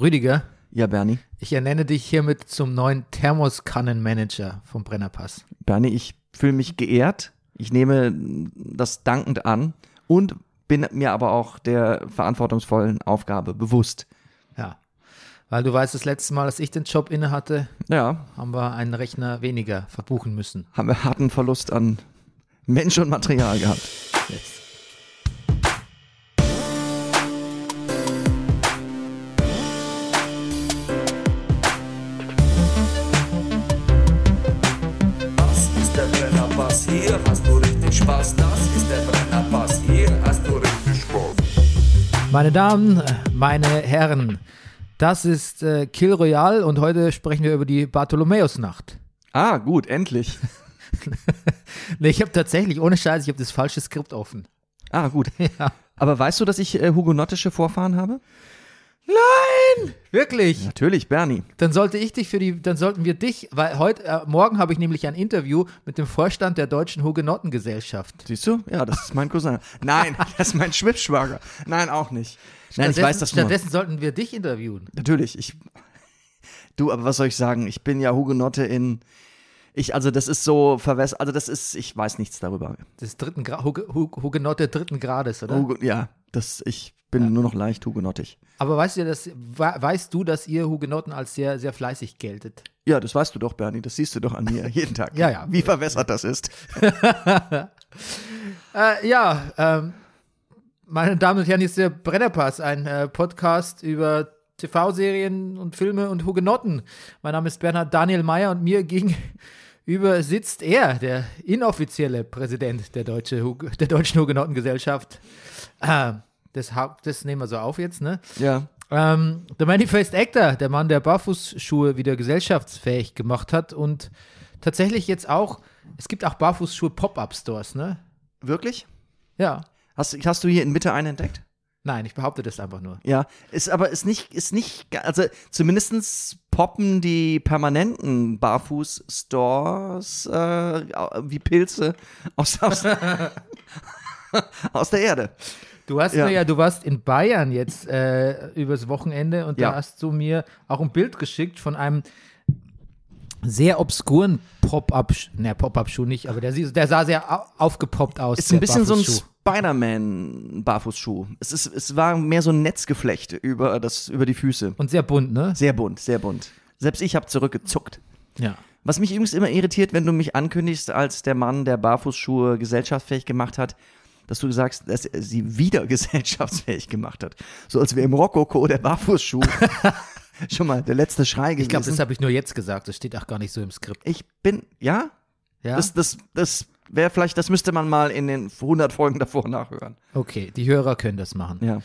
Rüdiger, Ja, Bernie. ich ernenne dich hiermit zum neuen Thermoskannenmanager vom Brennerpass. Bernie, ich fühle mich geehrt. Ich nehme das dankend an und bin mir aber auch der verantwortungsvollen Aufgabe bewusst. Ja. Weil du weißt, das letzte Mal, als ich den Job inne hatte, Ja, haben wir einen Rechner weniger verbuchen müssen. haben wir harten Verlust an Mensch und Material gehabt. Yes. Meine Damen, meine Herren, das ist äh, Kill Royale und heute sprechen wir über die Bartholomäusnacht. Ah, gut, endlich. Nee, ich habe tatsächlich, ohne Scheiß, ich habe das falsche Skript offen. Ah, gut. Ja. Aber weißt du, dass ich äh, hugonottische Vorfahren habe? Nein! Wirklich? Natürlich, Bernie. Dann sollte ich dich für die, dann sollten wir dich, weil heute, äh, morgen habe ich nämlich ein Interview mit dem Vorstand der Deutschen Hugenottengesellschaft. Siehst du? Ja, das ist mein Cousin. Nein, das ist mein Schwibschwager. Nein, auch nicht. Nein, ich weiß das nur. Stattdessen sollten wir dich interviewen. Natürlich, ich. Du, aber was soll ich sagen? Ich bin ja Hugenotte in. Ich, also das ist so verwässert, also das ist, ich weiß nichts darüber. Das ist dritten Gra Huge Hug Hugenotte dritten Grades, oder? Hugo, ja, das, ich bin nur noch leicht hugenottig. Aber weißt du, dass, we- weißt du, dass ihr Hugenotten als sehr, sehr fleißig geltet? Ja, das weißt du doch, Bernie, das siehst du doch an mir jeden Tag. Ja, ja. Wie verwässert das ist. Äh, ja, ähm, meine Damen und Herren, hier ist der Brennerpass, ein äh, Podcast über TV-Serien und Filme und Hugenotten. Mein Name ist Bernhard Daniel Mayer und mir gegenüber sitzt er, der inoffizielle Präsident der, Deutsche, der Deutschen Hugenottengesellschaft. Äh, das, das nehmen wir so auf jetzt, ne? Ja. Ähm, der Manifest Actor, der Mann, der Barfußschuhe wieder gesellschaftsfähig gemacht hat und tatsächlich jetzt auch, es gibt auch Barfußschuhe Pop-Up-Stores, ne? Wirklich? Ja. Hast, hast du hier in Mitte einen entdeckt? Nein, ich behaupte das einfach nur. Ja, ist aber ist nicht, ist nicht, also zumindestens poppen die permanenten Barfuß-Stores äh, wie Pilze aus, aus, aus der Erde. Du hast Ja. ja, du warst in Bayern jetzt äh, übers Wochenende und Ja. da hast du mir auch ein Bild geschickt von einem sehr obskuren Pop-Up, ne, Pop-Up-Schuh nicht, aber der, der sah sehr au- aufgepoppt aus. Ist ein bisschen so ein Barfußschuh. Spider-Man-Barfußschuh. Es, ist, es war mehr so ein Netzgeflecht über, das, über die Füße. Und sehr bunt, ne? Sehr bunt, sehr bunt. Selbst ich habe zurückgezuckt. Ja. Was mich übrigens immer irritiert, wenn du mich ankündigst als der Mann, der Barfußschuhe gesellschaftsfähig gemacht hat, dass du sagst, dass er sie wieder gesellschaftsfähig gemacht hat. So als wäre im Rokoko der Barfußschuh schon mal der letzte Schrei gewesen. Ich glaube, das habe ich nur jetzt gesagt. Das steht auch gar nicht so im Skript. ich bin, ja? Ja? Das, das, das wäre vielleicht, das müsste man mal in den 100 Folgen davor nachhören. okay, die Hörer können das machen. Ja.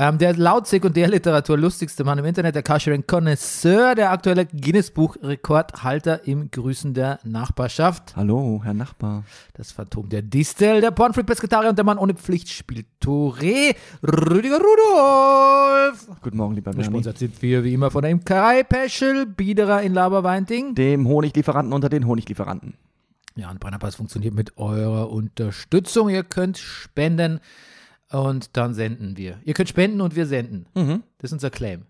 Ähm, der laut Sekundärliteratur lustigste Mann im Internet, der Carsharing Connoisseur, der aktuelle Guinness-Buch-Rekordhalter im Grüßen der Nachbarschaft. Hallo, Herr Nachbar. Das Phantom der Distel, der Pornfreak Pesketarier und der Mann ohne Pflichtspiel Touré, Rüdiger Rudolf. Guten Morgen, lieber Bernie. Gesponsert sind wir wie immer von der Imkerei Peschel, Biederer in Laberweinting. Dem Honiglieferanten unter den Honiglieferanten. Ja, und Brennerpass funktioniert mit eurer Unterstützung. Ihr könnt spenden und dann senden wir. Ihr könnt spenden und wir senden. Mhm. Das ist unser Claim.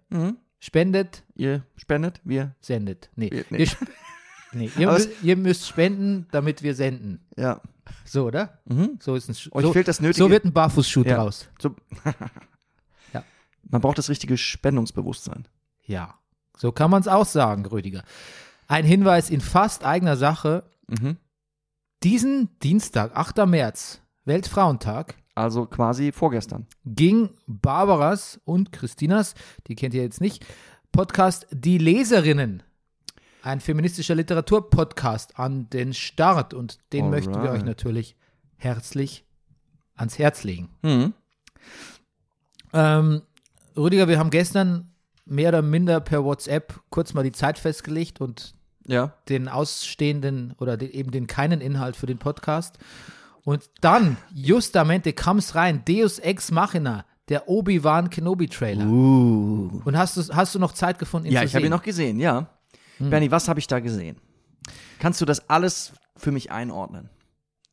Spendet, Ihr spendet, wir. sendet. Nee, Wir- nee. Ihr, sp- nee ihr, Aber mü ihr müsst spenden, damit wir senden. Ja. So, oder? So ist ein Sch- Euch so, fehlt das nötige- So wird ein Barfußschuh Ja. draus. So. Ja. Man braucht das richtige Spendungsbewusstsein. Ja. So kann man es auch sagen, Rüdiger. Ein Hinweis in fast eigener Sache. Mhm. Diesen Dienstag, 8. März, Weltfrauentag, Also quasi vorgestern. ging Barbaras und Christinas, die kennt ihr jetzt nicht, Podcast Die Leserinnen, ein feministischer Literaturpodcast an den Start und den Alright. möchten wir euch natürlich herzlich ans Herz legen. Mhm. Ähm, Rüdiger, wir haben gestern mehr oder minder per WhatsApp kurz mal die Zeit festgelegt und Ja. den ausstehenden oder den, eben den keinen Inhalt für den Podcast. Und dann, justamente, kam es rein, Deus Ex Machina, der Obi-Wan Kenobi-Trailer. Uh. Und hast du, hast du noch Zeit gefunden, ihn Ja, zu ich habe ihn sehen? noch gesehen, ja. Bernie, was habe ich da gesehen? Kannst du das alles für mich einordnen?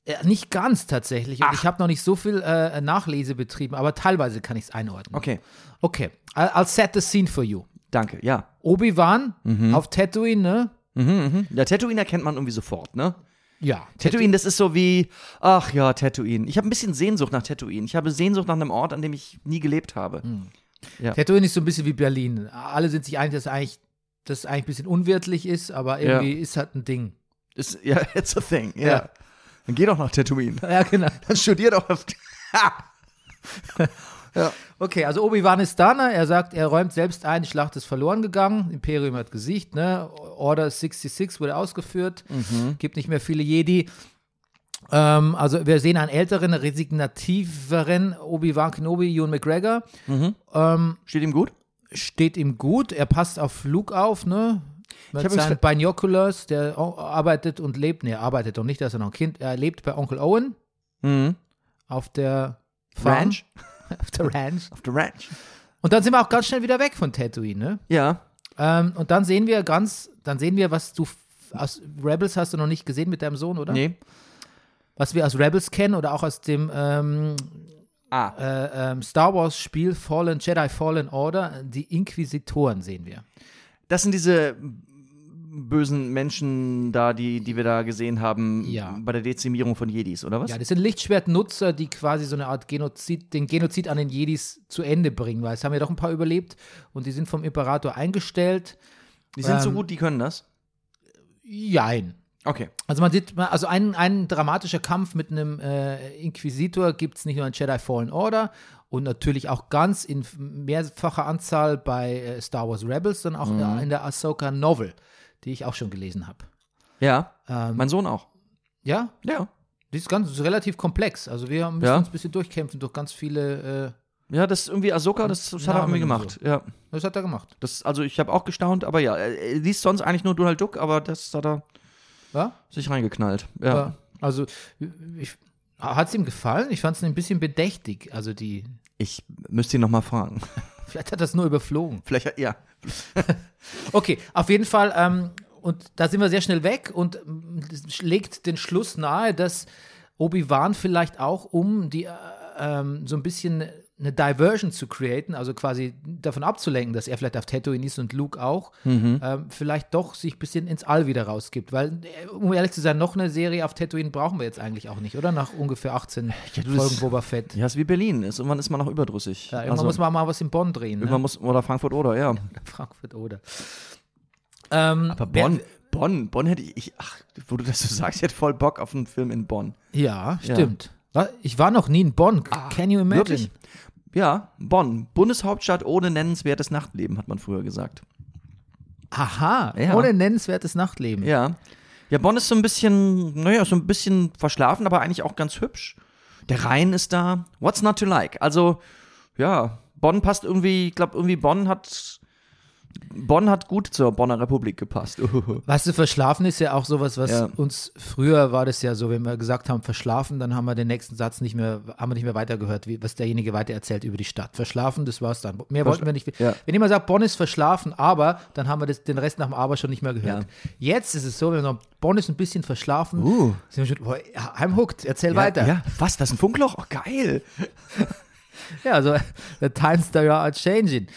Äh, nicht ganz tatsächlich. Und ich habe noch nicht so viel äh, Nachlese betrieben, aber teilweise kann ich es einordnen. Okay. Okay, I'll, I'll set the scene for you. Danke, ja. Obi-Wan auf Tatooine, ne? Mhm, mhm. Ja, Tatooine erkennt man irgendwie sofort, ne? Ja. Tatooine, das ist so wie, ach ja, Tatooine. Ich habe ein bisschen Sehnsucht nach Tatooine. Ich habe Sehnsucht nach einem Ort, an dem ich nie gelebt habe. Tatooine ist so ein bisschen wie Berlin. Alle sind sich einig, dass eigentlich das eigentlich ein bisschen unwirtlich ist, aber irgendwie ist halt ein Ding. Ist, ja, it's a thing, ja. Ja. Dann geh doch nach Tatooine. Ja, genau. Dann studier doch auf. Okay, also Obi-Wan ist da, ne? er sagt, er räumt selbst ein, die Schlacht ist verloren gegangen, Imperium hat gesiegt, ne? Order 66 wurde ausgeführt, gibt nicht mehr viele Jedi. Ähm, also wir sehen einen älteren, resignativeren Obi-Wan Kenobi, Ewan McGregor, ähm, Steht ihm gut? steht ihm gut, er passt auf Luke auf, ne? Mit seinen Binoculars, der arbeitet und lebt, ne, er arbeitet doch nicht, dass er noch ein Kind, er lebt bei Onkel Owen Mhm. auf der Farm, Ranch? auf der Ranch. Auf der Ranch. Und dann sind wir auch ganz schnell wieder weg von Tatooine, ne? Ja. Ähm, und dann sehen wir ganz, dann sehen wir, was du aus Rebels hast du noch nicht gesehen mit deinem Sohn, oder? Nee. Was wir aus Rebels kennen oder auch aus dem ähm, Ah. äh, ähm, Star Wars Spiel Fallen, Jedi Fallen Order, die Inquisitoren sehen wir. Das sind diese bösen Menschen da, die, die wir da gesehen haben Ja. bei der Dezimierung von Jedis, oder was? Ja, das sind Lichtschwertnutzer, die quasi so eine Art Genozid, den Genozid an den Jedis zu Ende bringen, weil es haben ja doch ein paar überlebt und die sind vom Imperator eingestellt. die sind so ähm, gut, die können das. Jein. Okay. Also man sieht, also ein, ein dramatischer Kampf mit einem äh, Inquisitor gibt es nicht nur in Jedi Fallen Order und natürlich auch ganz in mehrfacher Anzahl bei äh, Star Wars Rebels, sondern auch äh, in der Ahsoka Novel, die ich auch schon gelesen habe. Ja. Ähm, Mein Sohn auch. ja, Ja. die ist ganz ist relativ komplex. Also wir müssen Ja. uns ein bisschen durchkämpfen durch ganz viele. Äh, Ja, das ist irgendwie Ahsoka, das, das hat er irgendwie gemacht. Ja. was hat er gemacht? Das, also ich habe auch gestaunt, aber ja, er, liest sonst eigentlich nur Donald Duck, aber das hat er Ja? sich reingeknallt. Ja. Ja. Also hat es ihm gefallen? Ich fand es ein bisschen bedächtig. Also die, Ich müsste ihn nochmal fragen. vielleicht hat er es nur überflogen. Vielleicht, ja. Okay, auf jeden Fall, ähm, und da sind wir sehr schnell weg und legt den Schluss nahe, dass Obi-Wan vielleicht auch, um die äh, ähm, so ein bisschen eine Diversion zu createn, also quasi davon abzulenken, dass er vielleicht auf Tatooine ist und Luke auch, ähm, vielleicht doch sich ein bisschen ins All wieder rausgibt. Weil, äh, um ehrlich zu sein, noch eine Serie auf Tatooine brauchen wir jetzt eigentlich auch nicht, oder? Nach ungefähr 18 du, Folgen Boba Fett. Ja, ist wie Berlin. Ist, irgendwann ist man noch überdrüssig. Ja, irgendwann also, muss man mal was in Bonn drehen. irgendwann Ne? muss, oder Frankfurt oder, ja. Frankfurt oder. Ähm, Aber wer- Bonn, Bonn, Bonn hätte ich, ach, wo du das so sagst, ich hätte voll Bock auf einen Film in Bonn. Ja, stimmt. Wa- Ich war noch nie in Bonn. Can you imagine? Ah, Wirklich? Ja, Bonn. Bundeshauptstadt ohne nennenswertes Nachtleben, hat man früher gesagt. Aha, Ja. ohne nennenswertes Nachtleben. Ja. Ja, Bonn ist so ein bisschen, naja, so ein bisschen verschlafen, aber eigentlich auch ganz hübsch. Der Rhein ist da. What's not to like? Also, ja, Bonn passt irgendwie, ich glaube, irgendwie Bonn hat, Bonn hat gut zur Bonner Republik gepasst. Weißt du, verschlafen ist ja auch sowas, was Ja. uns früher war das ja so, wenn wir gesagt haben, verschlafen, dann haben wir den nächsten Satz nicht mehr, haben wir nicht mehr weitergehört, wie, was derjenige weiter erzählt über die Stadt. Verschlafen, das war's dann. Mehr wollten wir nicht. Ja. Wenn jemand sagt, Bonn ist verschlafen, aber, dann haben wir das, den Rest nach dem Aber schon nicht mehr gehört. Jetzt ist es so, wenn wir sagen, Bonn ist ein bisschen verschlafen, Uh. sind wir schon, boah, ja, I'm hooked, erzähl ja, weiter. Ja, was, das ist ein Funkloch? Oh, geil. Ja, also the times they are changing.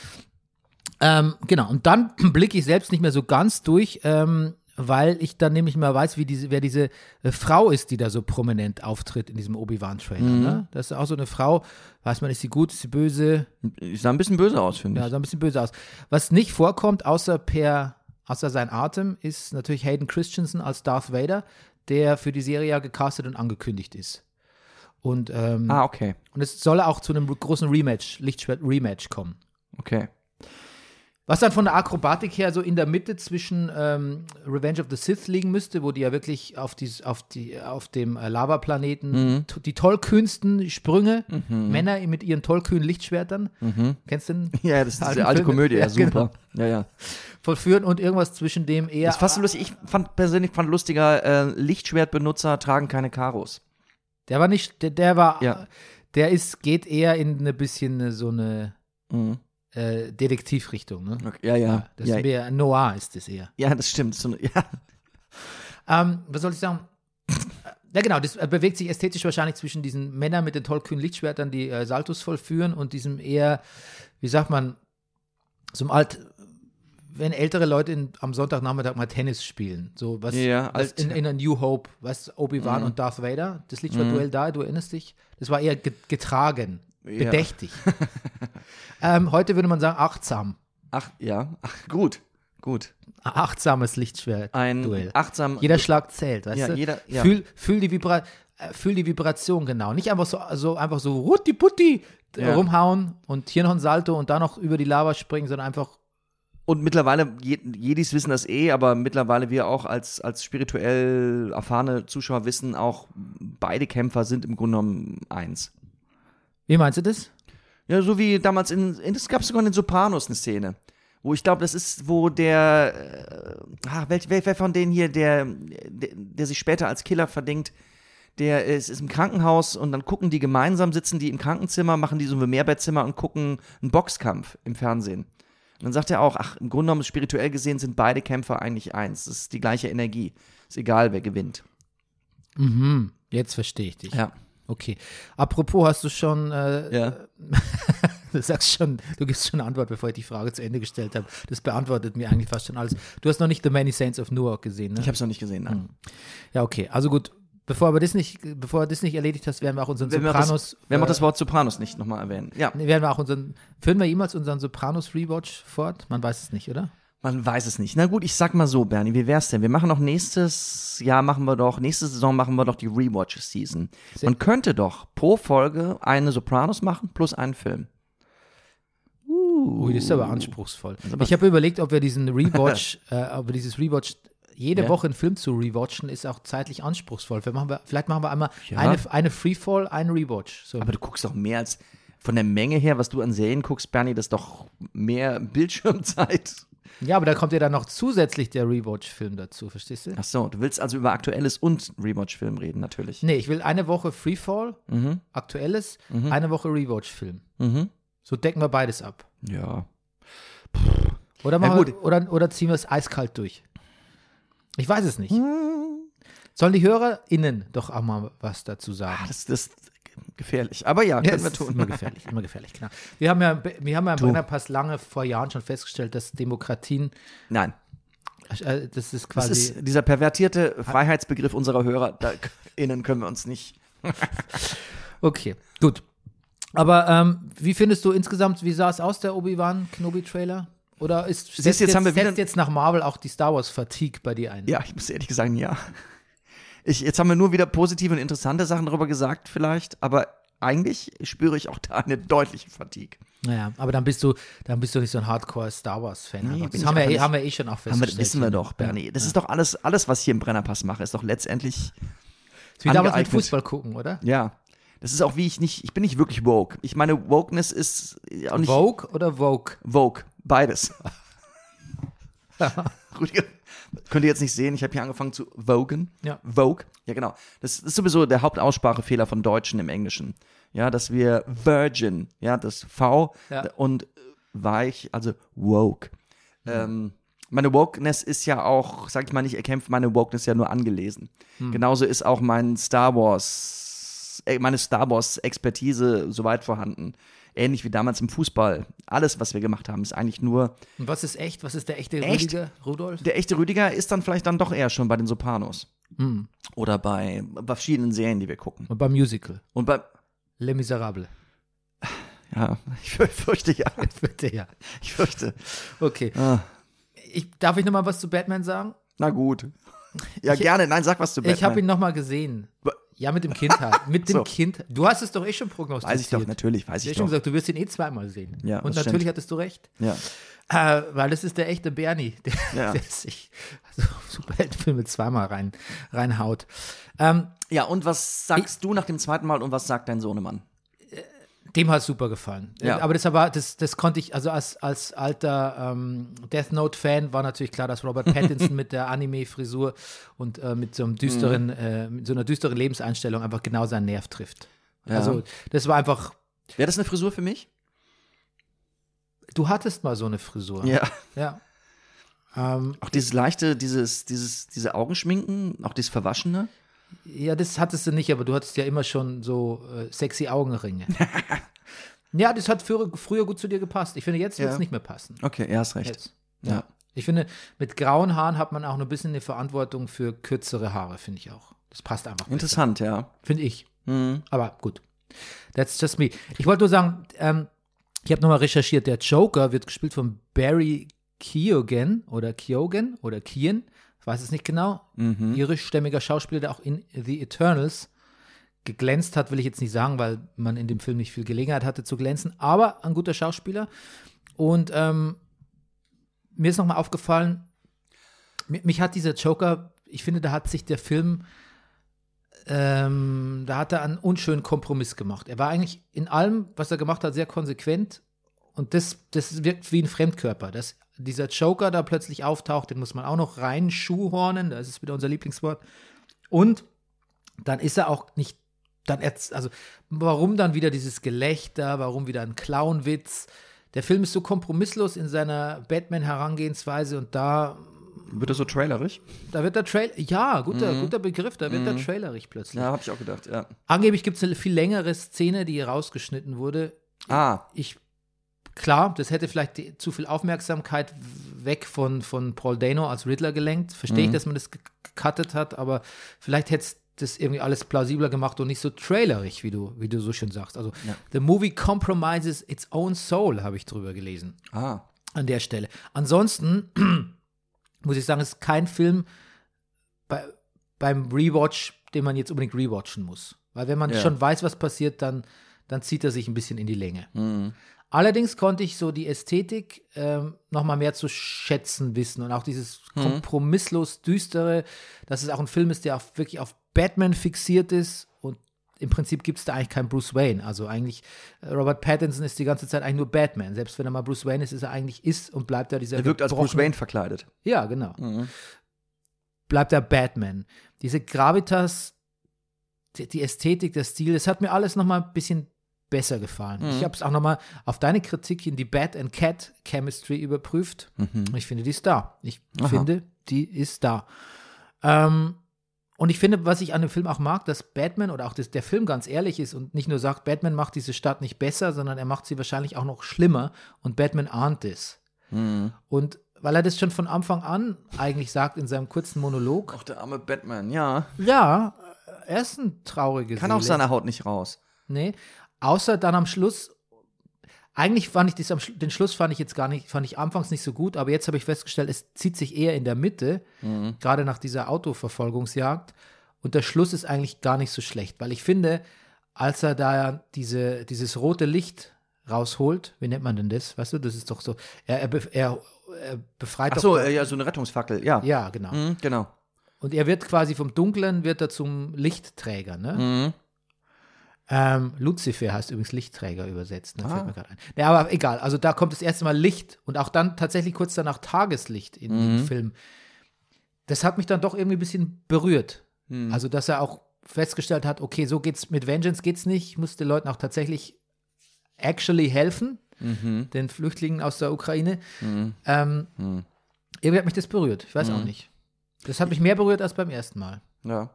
Ähm, genau, und dann blicke ich selbst nicht mehr so ganz durch, ähm, weil ich dann nämlich mal weiß, wie diese, wer diese äh, Frau ist, die da so prominent auftritt in diesem Obi-Wan-Trailer. Ne? Das ist auch so eine Frau, weiß man, ist sie gut, ist sie böse? Ich sah ein bisschen böse aus, finde Ja, ich. sah ein bisschen böse aus. Was nicht vorkommt, außer per, außer sein Atem, ist natürlich Hayden Christensen als Darth Vader, der für die Serie ja gecastet und angekündigt ist. Und, ähm, Ah, okay. und es soll auch zu einem großen Rematch, Lichtschwert-Rematch kommen. Okay. Was dann von der Akrobatik her so in der Mitte zwischen ähm, Revenge of the Sith liegen müsste, wo die ja wirklich auf, die, auf, die, auf dem äh, Lavaplaneten t- die tollkühnsten Sprünge, Männer mit ihren tollkühnen Lichtschwertern, kennst du den? Ja, das ist diese alte Filme. Komödie, ja, super. Ja, ja. vollführen und irgendwas zwischen dem eher. Das ist fast so lustig. Ich fand persönlich fand lustiger, äh, Lichtschwertbenutzer tragen keine Karos. der war nicht, der, der war, Ja. der ist, geht eher in eine bisschen so eine Mhm. Äh, Detektivrichtung, ne? Okay. Ja, ja. Das ja, ist mehr Noir ist das eher. ja, das stimmt. So, ja. Ähm, was soll ich sagen? Ja, genau, das äh, bewegt sich ästhetisch wahrscheinlich zwischen diesen Männern mit den tollkühnen Lichtschwertern, die äh, Saltos vollführen, und diesem eher, wie sagt man, so einem alt wenn ältere Leute in, am Sonntagnachmittag mal Tennis spielen. So was, Ja, was in, in a New Hope, du, Obi-Wan und Darth Vader. Das Lichtschwertduell da, du erinnerst dich? Das war eher ge getragen, Ja. bedächtig. ähm, heute würde man sagen achtsam. Ach, ja. Ach, gut. Gut. Achtsames Lichtschwertduell. Ein achtsam. Jeder Schlag zählt, weißt Ja, du? jeder- ja. Fühl, fühl, die Vibra äh, fühl die Vibration genau. Nicht einfach so, so einfach so rutti putti Ja. rumhauen und hier noch ein Salto und da noch über die Lava springen, sondern einfach Und mittlerweile, Je- Jedis wissen das eh, aber mittlerweile wir auch als, als spirituell erfahrene Zuschauer wissen, auch beide Kämpfer sind im Grunde genommen eins. Wie meinst du das? Ja, so wie damals in, in es gab sogar in den Sopranos eine Szene, wo ich glaube, das ist, wo der, äh, ah, welch, wer, wer von denen hier, der, der, der sich später als Killer verdingt, der ist, ist im Krankenhaus und dann gucken die gemeinsam, sitzen die im Krankenzimmer, machen die so ein Mehrbettzimmer und gucken einen Boxkampf im Fernsehen. Und dann sagt er auch, ach, im Grunde genommen spirituell gesehen sind beide Kämpfer eigentlich eins. Das ist die gleiche Energie. Ist egal, wer gewinnt. Mhm. Jetzt verstehe ich dich. Ja. Okay. Apropos, hast du schon, äh, Ja. du sagst schon, du gibst schon eine Antwort, bevor ich die Frage zu Ende gestellt habe. Das beantwortet mir eigentlich fast schon alles. Du hast noch nicht The Many Saints of Newark gesehen, ne? Ich habe es noch nicht gesehen. Nein. Ja, okay. Also gut. Bevor wir das nicht, bevor du das nicht erledigt hast, werden wir auch unseren Wenn wir Sopranos. das, wenn wir auch äh, das Wort Sopranos nicht nochmal erwähnen. Ja. Werden wir auch unseren, führen wir jemals unseren Sopranos Rewatch fort? Man weiß es nicht, oder? Man weiß es nicht. Na gut, ich sag mal so, Bernie, wie wär's denn? Wir machen doch nächstes Jahr machen wir doch, nächste Saison machen wir doch die Rewatch-Season. Man könnte doch pro Folge eine Sopranos machen plus einen Film. Ui, das ist aber anspruchsvoll. aber- ich habe überlegt, ob wir diesen Rewatch, äh, ob wir dieses Rewatch, jede Ja. Woche einen Film zu rewatchen, ist auch zeitlich anspruchsvoll. Vielleicht machen wir, vielleicht machen wir einmal Ja. eine, eine Freefall, einen Rewatch. So. Aber du guckst doch mehr als von der Menge her, was du an Serien guckst, Bernie, das ist doch mehr Bildschirmzeit. Ja, aber da kommt ja dann noch zusätzlich der Rewatch-Film dazu, verstehst du? Ach so, du willst also über Aktuelles und Rewatch-Film reden, natürlich. Nee, ich will eine Woche Freefall, Mhm. aktuelles, eine Woche Rewatch-Film. Mhm. So decken wir beides ab. Ja. Oder, machen Ja, wir, oder, oder ziehen wir es eiskalt durch? Ich weiß es nicht. Sollen die HörerInnen doch auch mal was dazu sagen? Das, das ist gefährlich. Aber ja, können wir es ist tun. Immer gefährlich, immer gefährlich, klar. Wir haben ja, wir haben ja im. Brennerpass lange vor Jahren schon festgestellt, dass Demokratien, Nein. äh, das ist Das quasi, ist dieser pervertierte Freiheitsbegriff unserer Hörer. Da innen können wir uns nicht. okay, gut. Aber ähm, wie findest du insgesamt, wie sah es aus, der Obi-Wan Kenobi-Trailer? Oder ist Siehst du, setzt jetzt haben wir setzt jetzt nach Marvel auch die Star Wars-Fatigue bei dir ein? Ja, ich muss ehrlich sagen, ja. Ich, jetzt haben wir nur wieder positive und interessante Sachen darüber gesagt, vielleicht, aber eigentlich spüre ich auch da eine deutliche Fatigue. Naja, aber dann bist du, dann bist du nicht so ein Hardcore-Star Wars-Fan. Nee, bin das haben wir, eh, haben wir eh schon auch wir, festgestellt. wissen wir doch, Bernie. Das ist doch alles, alles, was ich hier im Brennerpass mache, ist doch letztendlich, ist wie damals mit. Fußball gucken, oder? ja. Das ist auch wie ich nicht, ich bin nicht wirklich woke. Ich meine, Wokeness ist auch nicht Vogue oder Vogue? Vogue. Beides. Rüdiger, könnt ihr jetzt nicht sehen, ich habe hier angefangen zu vogen. Ja. Vogue. Ja, genau. Das ist sowieso der Hauptaussprachefehler von Deutschen im Englischen. Ja, dass wir Virgin, ja, das V Ja. und weich, also woke. Ähm, meine Wokeness ist ja auch, sag ich mal nicht erkämpft, meine Wokeness ja nur angelesen. Genauso ist auch mein Star Wars, äh, meine Star Wars Expertise soweit vorhanden. Ähnlich wie damals im Fußball. Alles, was wir gemacht haben, ist eigentlich nur. Und was ist echt? Was ist der echte Echt? Rüdiger Rudolf? Der echte Rüdiger ist dann vielleicht dann doch eher schon bei den Sopranos. Oder bei, bei verschiedenen Serien, die wir gucken. Und beim Musical. Und bei. Les Miserables. Ja, ich für- fürchte ja. Bitte, ja. Ich fürchte. Okay. Ah, Ich, darf ich noch mal was zu Batman sagen? na gut. Ja, gerne. Nein, sag was zu Batman. Ich habe ihn noch mal gesehen. Ja, mit dem Kind halt. Mit dem So. Kind. Du hast es doch eh schon prognostiziert. Weiß ich doch, natürlich, weiß Du ich hast schon doch. gesagt, du wirst ihn eh zweimal sehen. Ja, Und natürlich stimmt. hattest du recht. Ja. Äh, weil das ist der echte Bernie, der, Ja. der sich so Superheldenfilme zweimal rein, reinhaut. Ähm, ja, und was sagst du nach dem zweiten Mal und was sagt dein Sohnemann? Dem hat es super gefallen. Ja. Aber das, aber, das, das konnte ich, also als, als alter ähm, Death Note-Fan war natürlich klar, dass Robert Pattinson mit der Anime-Frisur und äh, mit so einem düsteren, Mhm. äh, mit so einer düsteren Lebenseinstellung einfach genau seinen Nerv trifft. Ja. Also, das war einfach, Wäre das eine Frisur für mich? du hattest mal so eine Frisur. Ja. Ja. Ähm, Auch dieses leichte, dieses, dieses, diese Augenschminken, auch dieses Verwaschene. Ja, das hattest du nicht, aber du hattest ja immer schon so äh, sexy Augenringe. ja, das hat früher, früher gut zu dir gepasst. Ich finde, jetzt wird es Ja. nicht mehr passen. Okay, er hast recht. Jetzt. Ja. Ich finde, mit grauen Haaren hat man auch ein bisschen eine Verantwortung für kürzere Haare, finde ich auch. Das passt einfach. besser. Interessant, ja. Finde ich. Mhm. Aber gut. That's just me. Ich wollte nur sagen, ähm, ich habe nochmal recherchiert, der Joker wird gespielt von Barry Keoghan oder Keoghan oder ich weiß es nicht genau. Mhm. Irischstämmiger Schauspieler, der auch in The Eternals geglänzt hat, will ich jetzt nicht sagen, weil man in dem Film nicht viel Gelegenheit hatte zu glänzen, aber ein guter Schauspieler. Und ähm, mir ist nochmal aufgefallen, mi- mich hat dieser Joker, ich finde, da hat sich der Film, ähm, da hat er einen unschönen Kompromiss gemacht. Er war eigentlich in allem, was er gemacht hat, sehr konsequent und das, das wirkt wie ein Fremdkörper. Dass dieser Joker da plötzlich auftaucht, den muss man auch noch rein schuhhornen, das ist wieder unser Lieblingswort. Und dann ist er auch nicht, dann also warum dann wieder dieses Gelächter, warum wieder ein Clownwitz? Der Film ist so kompromisslos in seiner Batman-Herangehensweise und da, Wird das so trailerig? da wird der Trailer, ja, guter, guter Begriff, da wird der trailerig plötzlich. Ja, habe ich auch gedacht, ja. Angeblich gibt es eine viel längere Szene, die rausgeschnitten wurde. Ah, Ich, klar, das hätte vielleicht die, zu viel Aufmerksamkeit weg von, von Paul Dano als Riddler gelenkt. Verstehe ich, dass man das ge- gecuttet hat, aber vielleicht hätte es das irgendwie alles plausibler gemacht und nicht so trailerig, wie du, wie du so schön sagst. Also, the movie compromises its own soul, habe ich drüber gelesen ah. an der Stelle. Ansonsten muss ich sagen, es ist kein Film bei, beim Rewatch, den man jetzt unbedingt rewatchen muss. Weil wenn man Ja. schon weiß, was passiert, dann, dann zieht er sich ein bisschen in die Länge. Mhm. Allerdings konnte ich so die Ästhetik ähm, noch mal mehr zu schätzen wissen und auch dieses kompromisslos düstere, dass es auch ein Film ist, der auf, wirklich auf Batman fixiert ist und im Prinzip gibt es da eigentlich keinen Bruce Wayne. Also eigentlich, äh, Robert Pattinson ist die ganze Zeit eigentlich nur Batman. Selbst wenn er mal Bruce Wayne ist, ist er eigentlich ist und bleibt er dieser Er wirkt als Bruce Wayne verkleidet. Ja, genau. Mhm. Bleibt er Batman. Diese Gravitas, die, die Ästhetik, der Stil, das hat mir alles noch mal ein bisschen besser gefallen. Mhm. Ich habe es auch noch mal auf deine Kritik hin, die Bat and Cat Chemistry überprüft. Mhm. Ich finde, die ist da. Ich Aha. finde, die ist da. Ähm, und ich finde, was ich an dem Film auch mag, dass Batman oder auch das, der Film ganz ehrlich ist und nicht nur sagt, Batman macht diese Stadt nicht besser, sondern er macht sie wahrscheinlich auch noch schlimmer und Batman ahnt es. Mhm. Und weil er das schon von Anfang an eigentlich sagt in seinem kurzen Monolog, Auch der arme Batman, ja. ja, er ist ein trauriges Kann aus seiner Haut nicht raus. Nee, außer dann am Schluss. Eigentlich fand ich das am, den Schluss fand ich jetzt gar nicht, fand ich anfangs nicht so gut, aber jetzt habe ich festgestellt, es zieht sich eher in der Mitte, gerade nach dieser Autoverfolgungsjagd. Und der Schluss ist eigentlich gar nicht so schlecht, weil ich finde, als er da diese, dieses rote Licht rausholt, wie nennt man denn das? Weißt du, das ist doch so, er, er, er, er befreit Ach so, doch. ja, so eine Rettungsfackel, ja. ja, genau. Mhm, genau. Und er wird quasi vom Dunklen wird er zum Lichtträger, ne? Mhm. Ähm, Lucifer heißt übrigens Lichtträger übersetzt, ne? Ah. fällt mir gerade ein. Ja, aber egal, also da kommt das erste Mal Licht und auch dann tatsächlich kurz danach Tageslicht in Mhm. dem Film. Das hat mich dann doch irgendwie ein bisschen berührt. Mhm. Also, dass er auch festgestellt hat, okay, so geht's mit Vengeance geht's nicht. Ich muss den Leuten auch tatsächlich actually helfen, Mhm. den Flüchtlingen aus der Ukraine. Mhm. Ähm, Mhm. irgendwie hat mich das berührt. Ich weiß auch Mhm. nicht. Das hat mich mehr berührt als beim ersten Mal. Ja.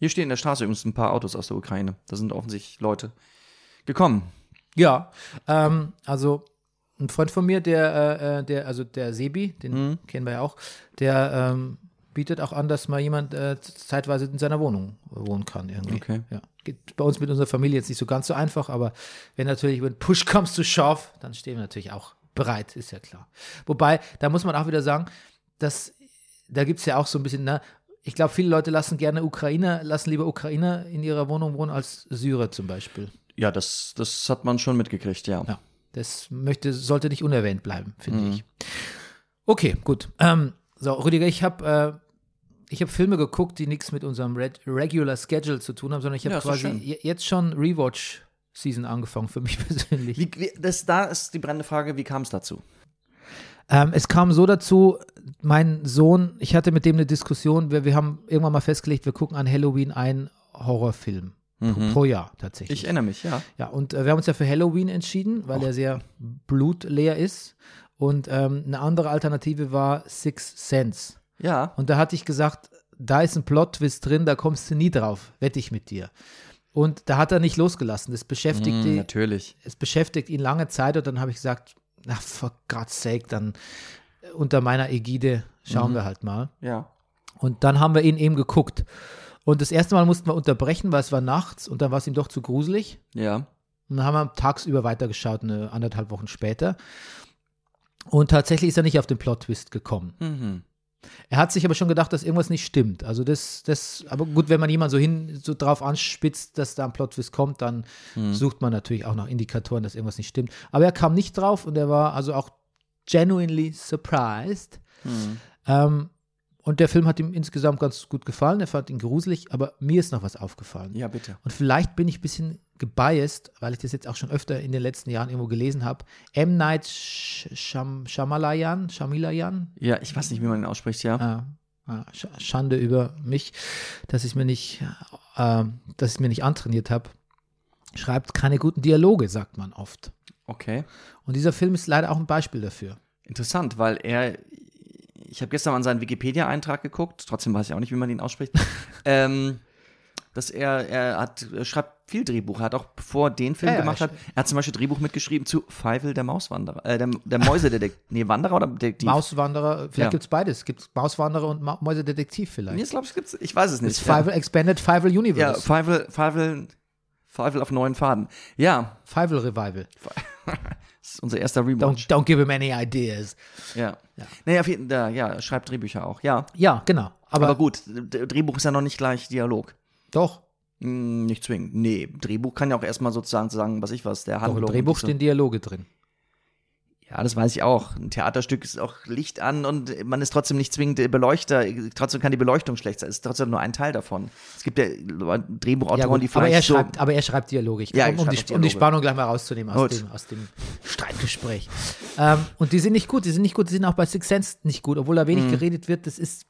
Hier stehen in der Straße übrigens ein paar Autos aus der Ukraine. Da sind offensichtlich Leute gekommen. Ja, ähm, also ein Freund von mir, der, äh, äh, der, also der Sebi, den Mhm. kennen wir ja auch, der ähm, bietet auch an, dass mal jemand äh, zeitweise in seiner Wohnung wohnen kann irgendwie. Okay. Ja. Geht bei uns mit unserer Familie jetzt nicht so ganz so einfach, aber wenn natürlich, wenn Push comes to shove, dann stehen wir natürlich auch bereit, ist ja klar. Wobei, da muss man auch wieder sagen, dass da gibt es ja auch so ein bisschen, ne, ich glaube, viele Leute lassen gerne Ukrainer, lassen lieber Ukrainer in ihrer Wohnung wohnen als Syrer zum Beispiel. Ja, das, das hat man schon mitgekriegt, ja. Ja, das möchte, sollte nicht unerwähnt bleiben, finde ich. Okay, gut. Ähm, so, Rüdiger, ich habe äh, ich hab Filme geguckt, die nichts mit unserem Red Regular Schedule zu tun haben, sondern ich habe Ja, quasi jetzt schon Rewatch-Season angefangen für mich persönlich. Wie, wie, das, da ist die brennende Frage, wie kam es dazu? Ähm, es kam so dazu, mein Sohn, ich hatte mit dem eine Diskussion, wir, wir haben irgendwann mal festgelegt, wir gucken an Halloween einen Horrorfilm. Pro, pro Jahr tatsächlich. Ich erinnere mich, ja. Ja, und äh, wir haben uns ja für Halloween entschieden, weil er sehr blutleer ist. Und ähm, eine andere Alternative war Six Sense. Ja. Und da hatte ich gesagt, da ist ein Plot-Twist drin, da kommst du nie drauf, wette ich mit dir. Und da hat er nicht losgelassen. Das beschäftigt, Mm, die, natürlich. es beschäftigt ihn lange Zeit und dann habe ich gesagt, na, for God's sake, dann äh, unter meiner Ägide schauen wir halt mal. Ja. Und dann haben wir ihn eben geguckt. Und das erste Mal mussten wir unterbrechen, weil es war nachts und dann war es ihm doch zu gruselig. Ja. Und dann haben wir tagsüber weitergeschaut, eine anderthalb Wochen später. Und tatsächlich ist er nicht auf den Plot-Twist gekommen. Mhm. Er hat sich aber schon gedacht, dass irgendwas nicht stimmt. Also das, das, aber gut, wenn man jemanden so hin, so drauf anspitzt, dass da ein Plot-Twist kommt, dann sucht man natürlich auch nach Indikatoren, dass irgendwas nicht stimmt. Aber er kam nicht drauf und er war also auch genuinely surprised. Ähm, und der Film hat ihm insgesamt ganz gut gefallen. Er fand ihn gruselig, aber mir ist noch was aufgefallen. Ja, bitte. Und vielleicht bin ich ein bisschen gebiased, weil ich das jetzt auch schon öfter in den letzten Jahren irgendwo gelesen habe. M. Night Sh- Sham Shamalayan, Shamalayan, Ja, ich weiß nicht, wie man ihn ausspricht, ja. Ah, ah, Sch- Schande über mich, dass ich mir nicht, äh, dass ich mir nicht antrainiert habe. Schreibt keine guten Dialoge, sagt man oft. Okay. Und dieser Film ist leider auch ein Beispiel dafür. Interessant, weil er, ich habe gestern an seinen Wikipedia-Eintrag geguckt, trotzdem weiß ich auch nicht, wie man ihn ausspricht, ähm, dass er, er hat, er schreibt viel Drehbuch, er hat auch bevor er den Film Ja, ja, gemacht er hat, er hat zum Beispiel Drehbuch mitgeschrieben zu Feivel der Mauswanderer, äh, der, der Mäusedetektiv, nee, Wanderer oder Detektiv? Mauswanderer, vielleicht Ja. gibt es beides. Gibt es Mauswanderer und Ma Mäusedetektiv vielleicht. Nee, ich glaube, es gibt's, ich weiß es nicht. Das Fivel Expanded Fivel ja, Universe. Feivel, Feivel, Feivel auf neuen Faden. Ja, Fivel Revival. das ist unser erster Don't, Rewatch. don't give him any ideas. Ja. ja. Jeden Fall, ja, er schreibt Drehbücher auch, ja. Ja, genau. Aber, Aber gut, Drehbuch ist ja noch nicht gleich Dialog. Doch, Hm, nicht zwingend. Nee, Drehbuch kann ja auch erstmal sozusagen sagen, was ich was, der doch Handlung. im Drehbuch stehen Dialoge drin. Ja, das weiß ich auch. Ein Theaterstück ist auch Licht an und man ist trotzdem nicht zwingend Beleuchter. Trotzdem kann die Beleuchtung schlecht sein. Es ist trotzdem nur ein Teil davon. Es gibt ja Drehbuchautoren, Ja, gut, die aber, vielleicht er so. schreibt, aber er schreibt Dialoge. Ja, um, um, die, auch um die Dialoge. Spannung gleich mal rauszunehmen aus dem, aus dem Streitgespräch. ähm, und die sind nicht gut. Die sind nicht gut. Die sind auch bei Six Sense nicht gut. Obwohl da wenig Mhm. geredet wird, das ist,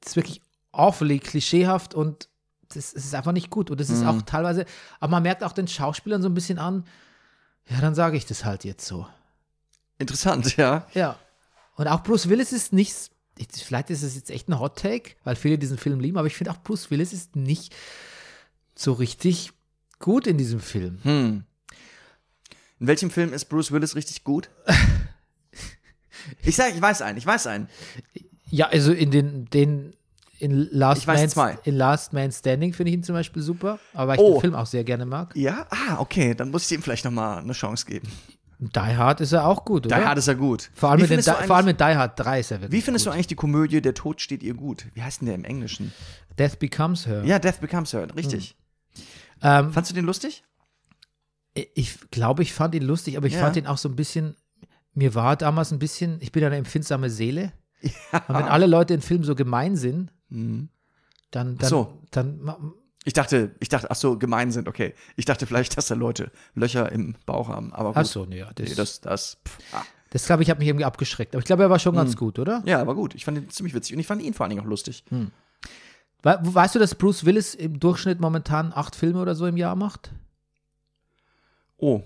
das ist wirklich awfully klischeehaft und das, das ist einfach nicht gut. Und das ist Mhm. auch teilweise, aber man merkt auch den Schauspielern so ein bisschen an, ja, dann sage ich das halt jetzt so. Interessant, ja. Ja. Und auch Bruce Willis ist nicht, ich- vielleicht ist es jetzt echt ein Hot Take, weil viele diesen Film lieben, aber ich finde auch Bruce Willis ist nicht so richtig gut in diesem Film. Hm. In welchem Film ist Bruce Willis richtig gut? ich sag, ich weiß einen, ich weiß einen. Ja, also in den, den in Last, Man, zwei. in Last Man Standing finde ich ihn zum Beispiel super, aber weil ich Oh. den Film auch sehr gerne mag. Ja? Ah, okay, dann muss ich ihm vielleicht nochmal eine Chance geben. Die Hard ist er auch gut, oder? Die Hard ist er gut. vor, allem mit den, vor allem mit Die Hard 3 ist er wirklich Wie findest gut. du eigentlich die Komödie Der Tod steht ihr gut? Wie heißt denn der im Englischen? Death Becomes Her? Ja, Death Becomes Her, richtig. Ähm, Fandst du den lustig? ich glaube, ich fand ihn lustig, aber ich Ja. fand ihn auch so ein bisschen, mir war damals ein bisschen, ich bin ja eine empfindsame Seele. Und wenn alle Leute in Filmen so gemein sind, dann, dann, Ach so. dann Ich dachte, ich dachte, ach so, gemein sind, okay. Ich dachte vielleicht, dass da Leute Löcher im Bauch haben, aber gut. ach so, nee, ja, das, Nee, das, das, pff, ah. das glaube ich, hat mich irgendwie abgeschreckt. Aber ich glaube, er war schon ganz gut, oder? Ja, aber gut. Ich fand ihn ziemlich witzig und ich fand ihn vor allen Dingen auch lustig. Hm. We weißt du, dass Bruce Willis im Durchschnitt momentan acht Filme oder so im Jahr macht? Oh,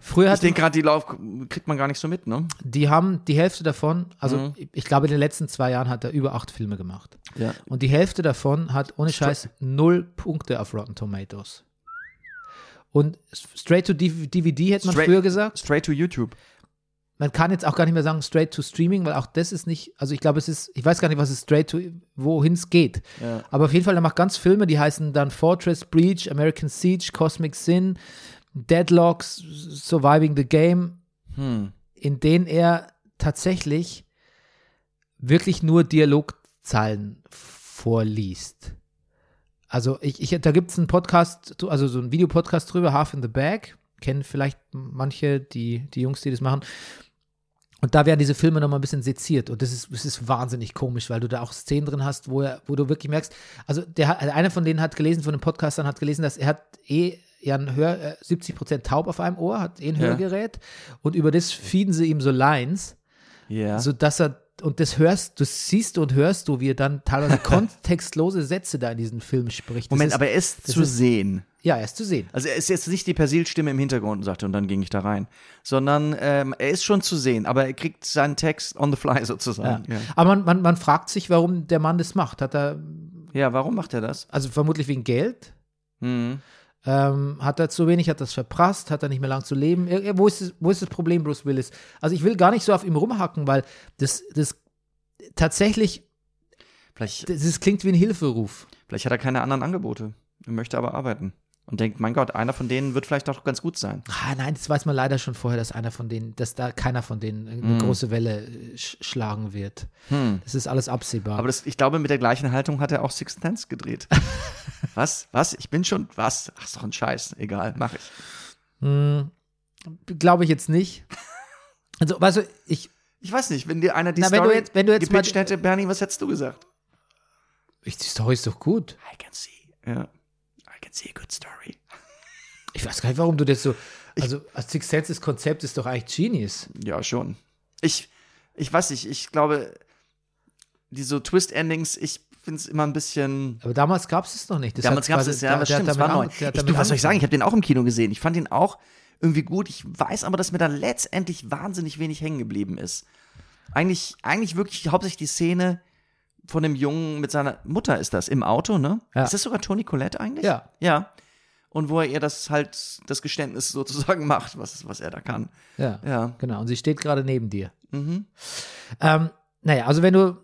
Früher ich hat denke gerade, die Lauf kriegt man gar nicht so mit, ne? die haben die Hälfte davon, also Mhm. ich, ich glaube, in den letzten zwei Jahren hat er über acht Filme gemacht. Ja. Und die Hälfte davon hat ohne Scheiß null Punkte auf Rotten Tomatoes. Und straight to DVD hätte man Straight- früher gesagt. Straight to YouTube. Man kann jetzt auch gar nicht mehr sagen straight to Streaming, weil auch das ist nicht, also ich glaube, es ist, ich weiß gar nicht, was es straight to, wohin es geht. Ja. Aber auf jeden Fall, er macht ganz Filme, die heißen dann Fortress Breach, American Siege, Cosmic Sin, Deadlocks, Surviving the Game, Hm. in denen er tatsächlich wirklich nur Dialogzeilen vorliest. Also ich, ich da gibt es einen Podcast, also so einen Videopodcast drüber, Half in the Bag, kennen vielleicht manche, die, die Jungs, die das machen. Und da werden diese Filme nochmal ein bisschen seziert. Und das ist, das ist wahnsinnig komisch, weil du da auch Szenen drin hast, wo, er, wo du wirklich merkst, also der, hat- also einer von denen hat gelesen, von den Podcastern hat gelesen, dass er hat eh ja ein Hör, äh, 70 Prozent taub auf einem Ohr, hat eh ein Ja. Hörgerät. Und über das feeden sie ihm so Lines, Ja. so dass er, und das hörst, das siehst du und hörst du, wie er dann teilweise kontextlose Sätze da in diesem Film spricht. Das Moment, ist, aber er ist zu ist- sehen. Ja, er ist zu sehen. Also er ist jetzt nicht die Persil-Stimme im Hintergrund und sagte, und dann ging ich da rein. Sondern ähm, er ist schon zu sehen, aber er kriegt seinen Text on the fly sozusagen. Ja, Aber man, man, man fragt sich, warum der Mann das macht. Hat er, ja warum macht er das? also vermutlich wegen Geld. Hm. Ähm, hat er zu wenig, hat das verprasst, hat er nicht mehr lang zu leben? Wo ist, das, wo ist das Problem, Bruce Willis? Also ich will gar nicht so auf ihm rumhacken, weil das, das tatsächlich, Vielleicht, das, das klingt wie ein Hilferuf. vielleicht hat er keine anderen Angebote. Er möchte aber arbeiten. Und denkt, mein Gott, einer von denen wird vielleicht doch ganz gut sein. Ah, nein, das weiß man leider schon vorher, dass einer von denen, dass da keiner von denen eine große Welle äh, sch schlagen wird. Das ist alles absehbar. Aber das, ich glaube, mit der gleichen Haltung hat er auch Six Sense gedreht. was? Was? Ich bin schon. Was? Ach, ist doch ein Scheiß. Egal, mach ich. Glaube ich jetzt nicht. Also, weißt du, ich, Ich weiß nicht, wenn dir einer die Na, wenn Story du jetzt- wenn du jetzt mal- hätte, Bernie, was hättest du gesagt? ich, die Story ist doch gut. I can see. Ja. I can see a good story. Ich weiß gar nicht, warum du das so. Also, als Six Sense, das Konzept ist doch eigentlich Genius. Ja, schon. Ich, ich weiß nicht, ich glaube, die so Twist-Endings, ich finde es immer ein bisschen. Aber damals gab es es noch nicht. Das Damals gab es es, ja, das stimmt, das war neu. Ich, du, was soll ich sagen? Ich habe den auch im Kino gesehen. Ich fand ihn auch irgendwie gut. Ich weiß aber, dass mir da letztendlich wahnsinnig wenig hängen geblieben ist. Eigentlich, eigentlich wirklich hauptsächlich die Szene von dem Jungen mit seiner Mutter ist das, im Auto, ne? Ja. Ist das sogar Toni Collette eigentlich? Ja. Ja. Und wo er ihr das halt, das Geständnis sozusagen macht, was, was er da kann. Ja, Ja. genau. Und sie steht gerade neben dir. Mhm. Ähm, naja, also wenn du,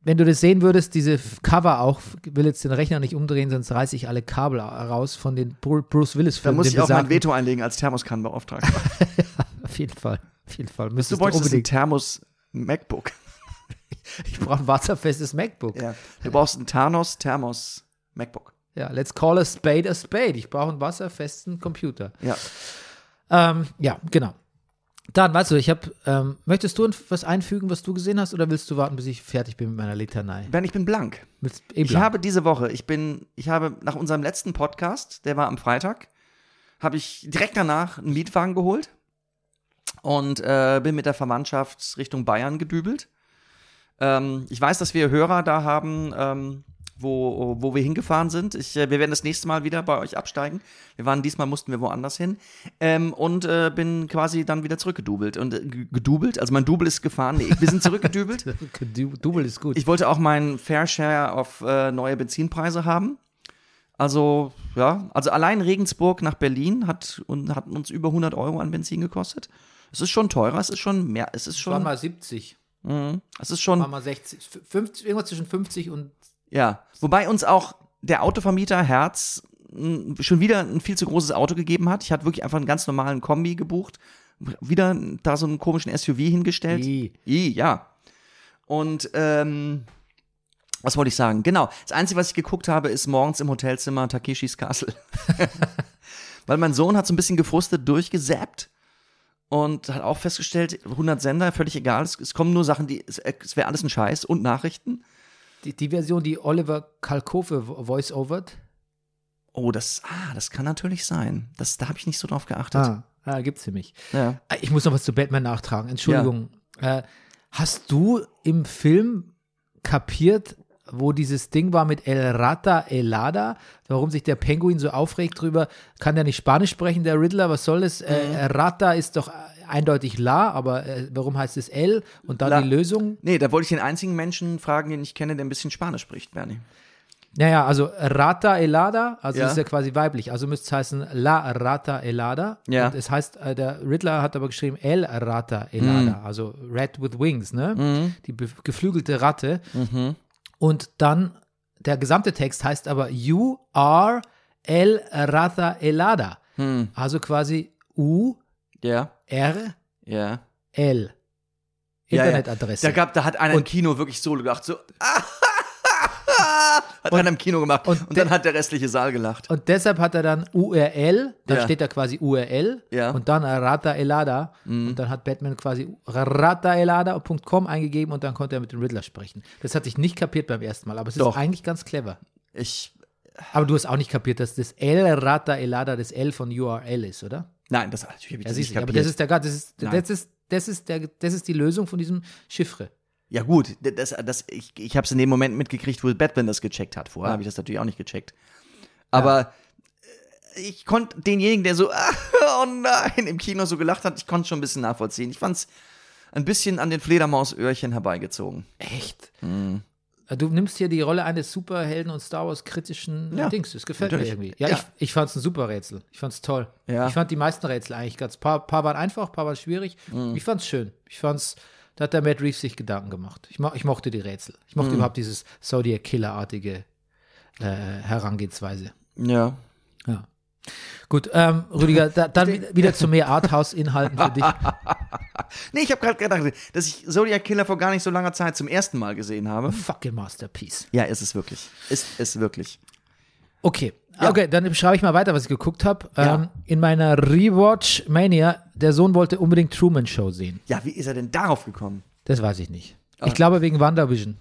wenn du das sehen würdest, diese Cover auch, will jetzt den Rechner nicht umdrehen, sonst reiße ich alle Kabel raus von den Bru- Bruce Da Willis-Filmen. muss den ich auch mein. Veto einlegen als Thermoskannenbeauftragter. Auf jeden Fall. Auf jeden Fall. Du Müsstest du bräuchtest ein unbedingt. Thermos MacBook. Ich brauche ein wasserfestes MacBook. Ja. Du brauchst ein Thanos Thermos MacBook. Ja, let's call a spade a spade. Ich brauche einen wasserfesten Computer. Ja. Ähm, ja, genau. Dann, weißt du, ich habe, ähm, möchtest du was einfügen, was du gesehen hast, oder willst du warten, bis ich fertig bin mit meiner Litanei? Ben, ich bin blank. Willst, eh Ich blank. habe diese Woche, ich bin, ich habe nach unserem letzten Podcast, der war am Freitag, habe ich direkt danach einen Mietwagen geholt und äh, bin mit der Verwandtschaft Richtung Bayern gedübelt. Ähm, ich weiß, dass wir Hörer da haben, ähm, wo, wo wir hingefahren sind. Ich, äh, wir werden das nächste Mal wieder bei euch absteigen. Wir waren diesmal mussten wir woanders hin ähm, und äh, bin quasi dann wieder zurückgedubelt und äh, gedubelt. Also mein Double ist gefahren. Nee, wir sind zurückgedübelt. Du- Double ist gut. Ich wollte auch meinen Fair Share auf äh, neue Benzinpreise haben. Also, ja, also allein Regensburg nach Berlin hat, und, hat uns über 100 Euro an Benzin gekostet. Es ist schon teurer, es ist schon mehr, es ist war schon, mal 70, mhm, es ist war schon, mal 60, 50, irgendwas zwischen 50 und ja. Wobei uns auch der Autovermieter Herz mh, schon wieder ein viel zu großes Auto gegeben hat. Ich hatte wirklich einfach einen ganz normalen Kombi gebucht, wieder da so einen komischen SUV hingestellt. I. I, ja. Und ähm, was wollte ich sagen? Genau. Das Einzige, was ich geguckt habe, ist morgens im Hotelzimmer Takeshis Castle. Weil mein Sohn hat so ein bisschen gefrustet durchgesäppt und hat auch festgestellt, 100 Sender, völlig egal. Es, es kommen nur Sachen, die, es, es wäre alles ein Scheiß und Nachrichten. die, die Version, die Oliver Kalkofe vo- voice-overt. Oh, das, ah, das kann natürlich sein. Das, da habe ich nicht so drauf geachtet. Ah, ah gibt's nämlich. Ja. Ah, Ich muss noch was zu Batman nachtragen. Entschuldigung. Äh, hast du im Film kapiert, wo dieses Ding war mit El Rata Elada, warum sich der Penguin so aufregt drüber? Kann der nicht Spanisch sprechen, der Riddler? Was soll das? Äh, Rata ist doch eindeutig La, aber äh, warum heißt es El? Und dann La. die Lösung? Nee, da wollte ich den einzigen Menschen fragen, den ich kenne, der ein bisschen Spanisch spricht, Bernie. Naja, also Rata Elada, also Ja. ist ja quasi weiblich, also müsste es heißen La Rata Elada. Ja. Und es heißt, äh, der Riddler hat aber geschrieben El Rata Elada, Mhm. also Red with Wings, ne? Die be- geflügelte Ratte. Mhm. Und dann, der gesamte Text heißt aber You are El Rata Elada. Hm. Also quasi U, Ja, R, ja. L. Ja, ja. Internetadresse. Da, gab, da hat einer im Und- Kino wirklich so gedacht, so. hat einer im Kino gemacht und, und dann hat der restliche Saal gelacht. Und deshalb hat er dann URL, da Ja. steht da quasi URL Ja. Mhm. und dann Rata Elada und dann hat Batman quasi rataelada.com eingegeben und dann konnte er mit dem Riddler sprechen. Das hatte ich nicht kapiert beim ersten Mal, aber es Doch. ist eigentlich ganz clever. Ich. Aber du hast auch nicht kapiert, dass das L Rata Elada das L von URL ist, oder? Nein, das natürlich habe ich Ja, das nicht du, aber kapiert. das ist der das ist das ist das ist der das ist die Lösung von diesem Chiffre. Ja, gut, das, das, ich, ich habe es in dem Moment mitgekriegt, wo Batman das gecheckt hat. Vorher Ja. habe ich das natürlich auch nicht gecheckt. Aber äh, ich konnte denjenigen, der so, oh nein, im Kino so gelacht hat, ich konnte schon ein bisschen nachvollziehen. Ich fand es ein bisschen an den Fledermausöhrchen herbeigezogen. Echt? du nimmst hier die Rolle eines Superhelden und Star Wars kritischen Ja, Dings. Das gefällt natürlich. mir irgendwie. Ja, Ja. ich, ich fand es ein super Rätsel. Ich fand es toll. Ja. Ich fand die meisten Rätsel eigentlich ganz. Paar, paar waren einfach, paar waren schwierig. Mhm. Ich fand es schön. Ich fand's, da hat der Matt Reeves sich Gedanken gemacht. Ich, mo ich mochte die Rätsel. Ich Mhm. mochte überhaupt dieses Zodiac Killer-artige äh, Herangehensweise. Ja. Ja. Gut, ähm, Rüdiger, da, dann wieder zu mehr Arthouse-Inhalten für dich. Nee, ich habe gerade gedacht, dass ich Zodiac Killer vor gar nicht so langer Zeit zum ersten Mal gesehen habe. Fucking Masterpiece. Ja, ist es wirklich. Ist es wirklich. Okay. Okay, dann beschreibe ich mal weiter, was ich geguckt habe. Ja. Ähm, in meiner Rewatch Mania, der Sohn wollte unbedingt Truman Show sehen. Ja, wie ist er denn darauf gekommen? Das weiß ich nicht. Ah. Ich glaube wegen WandaVision.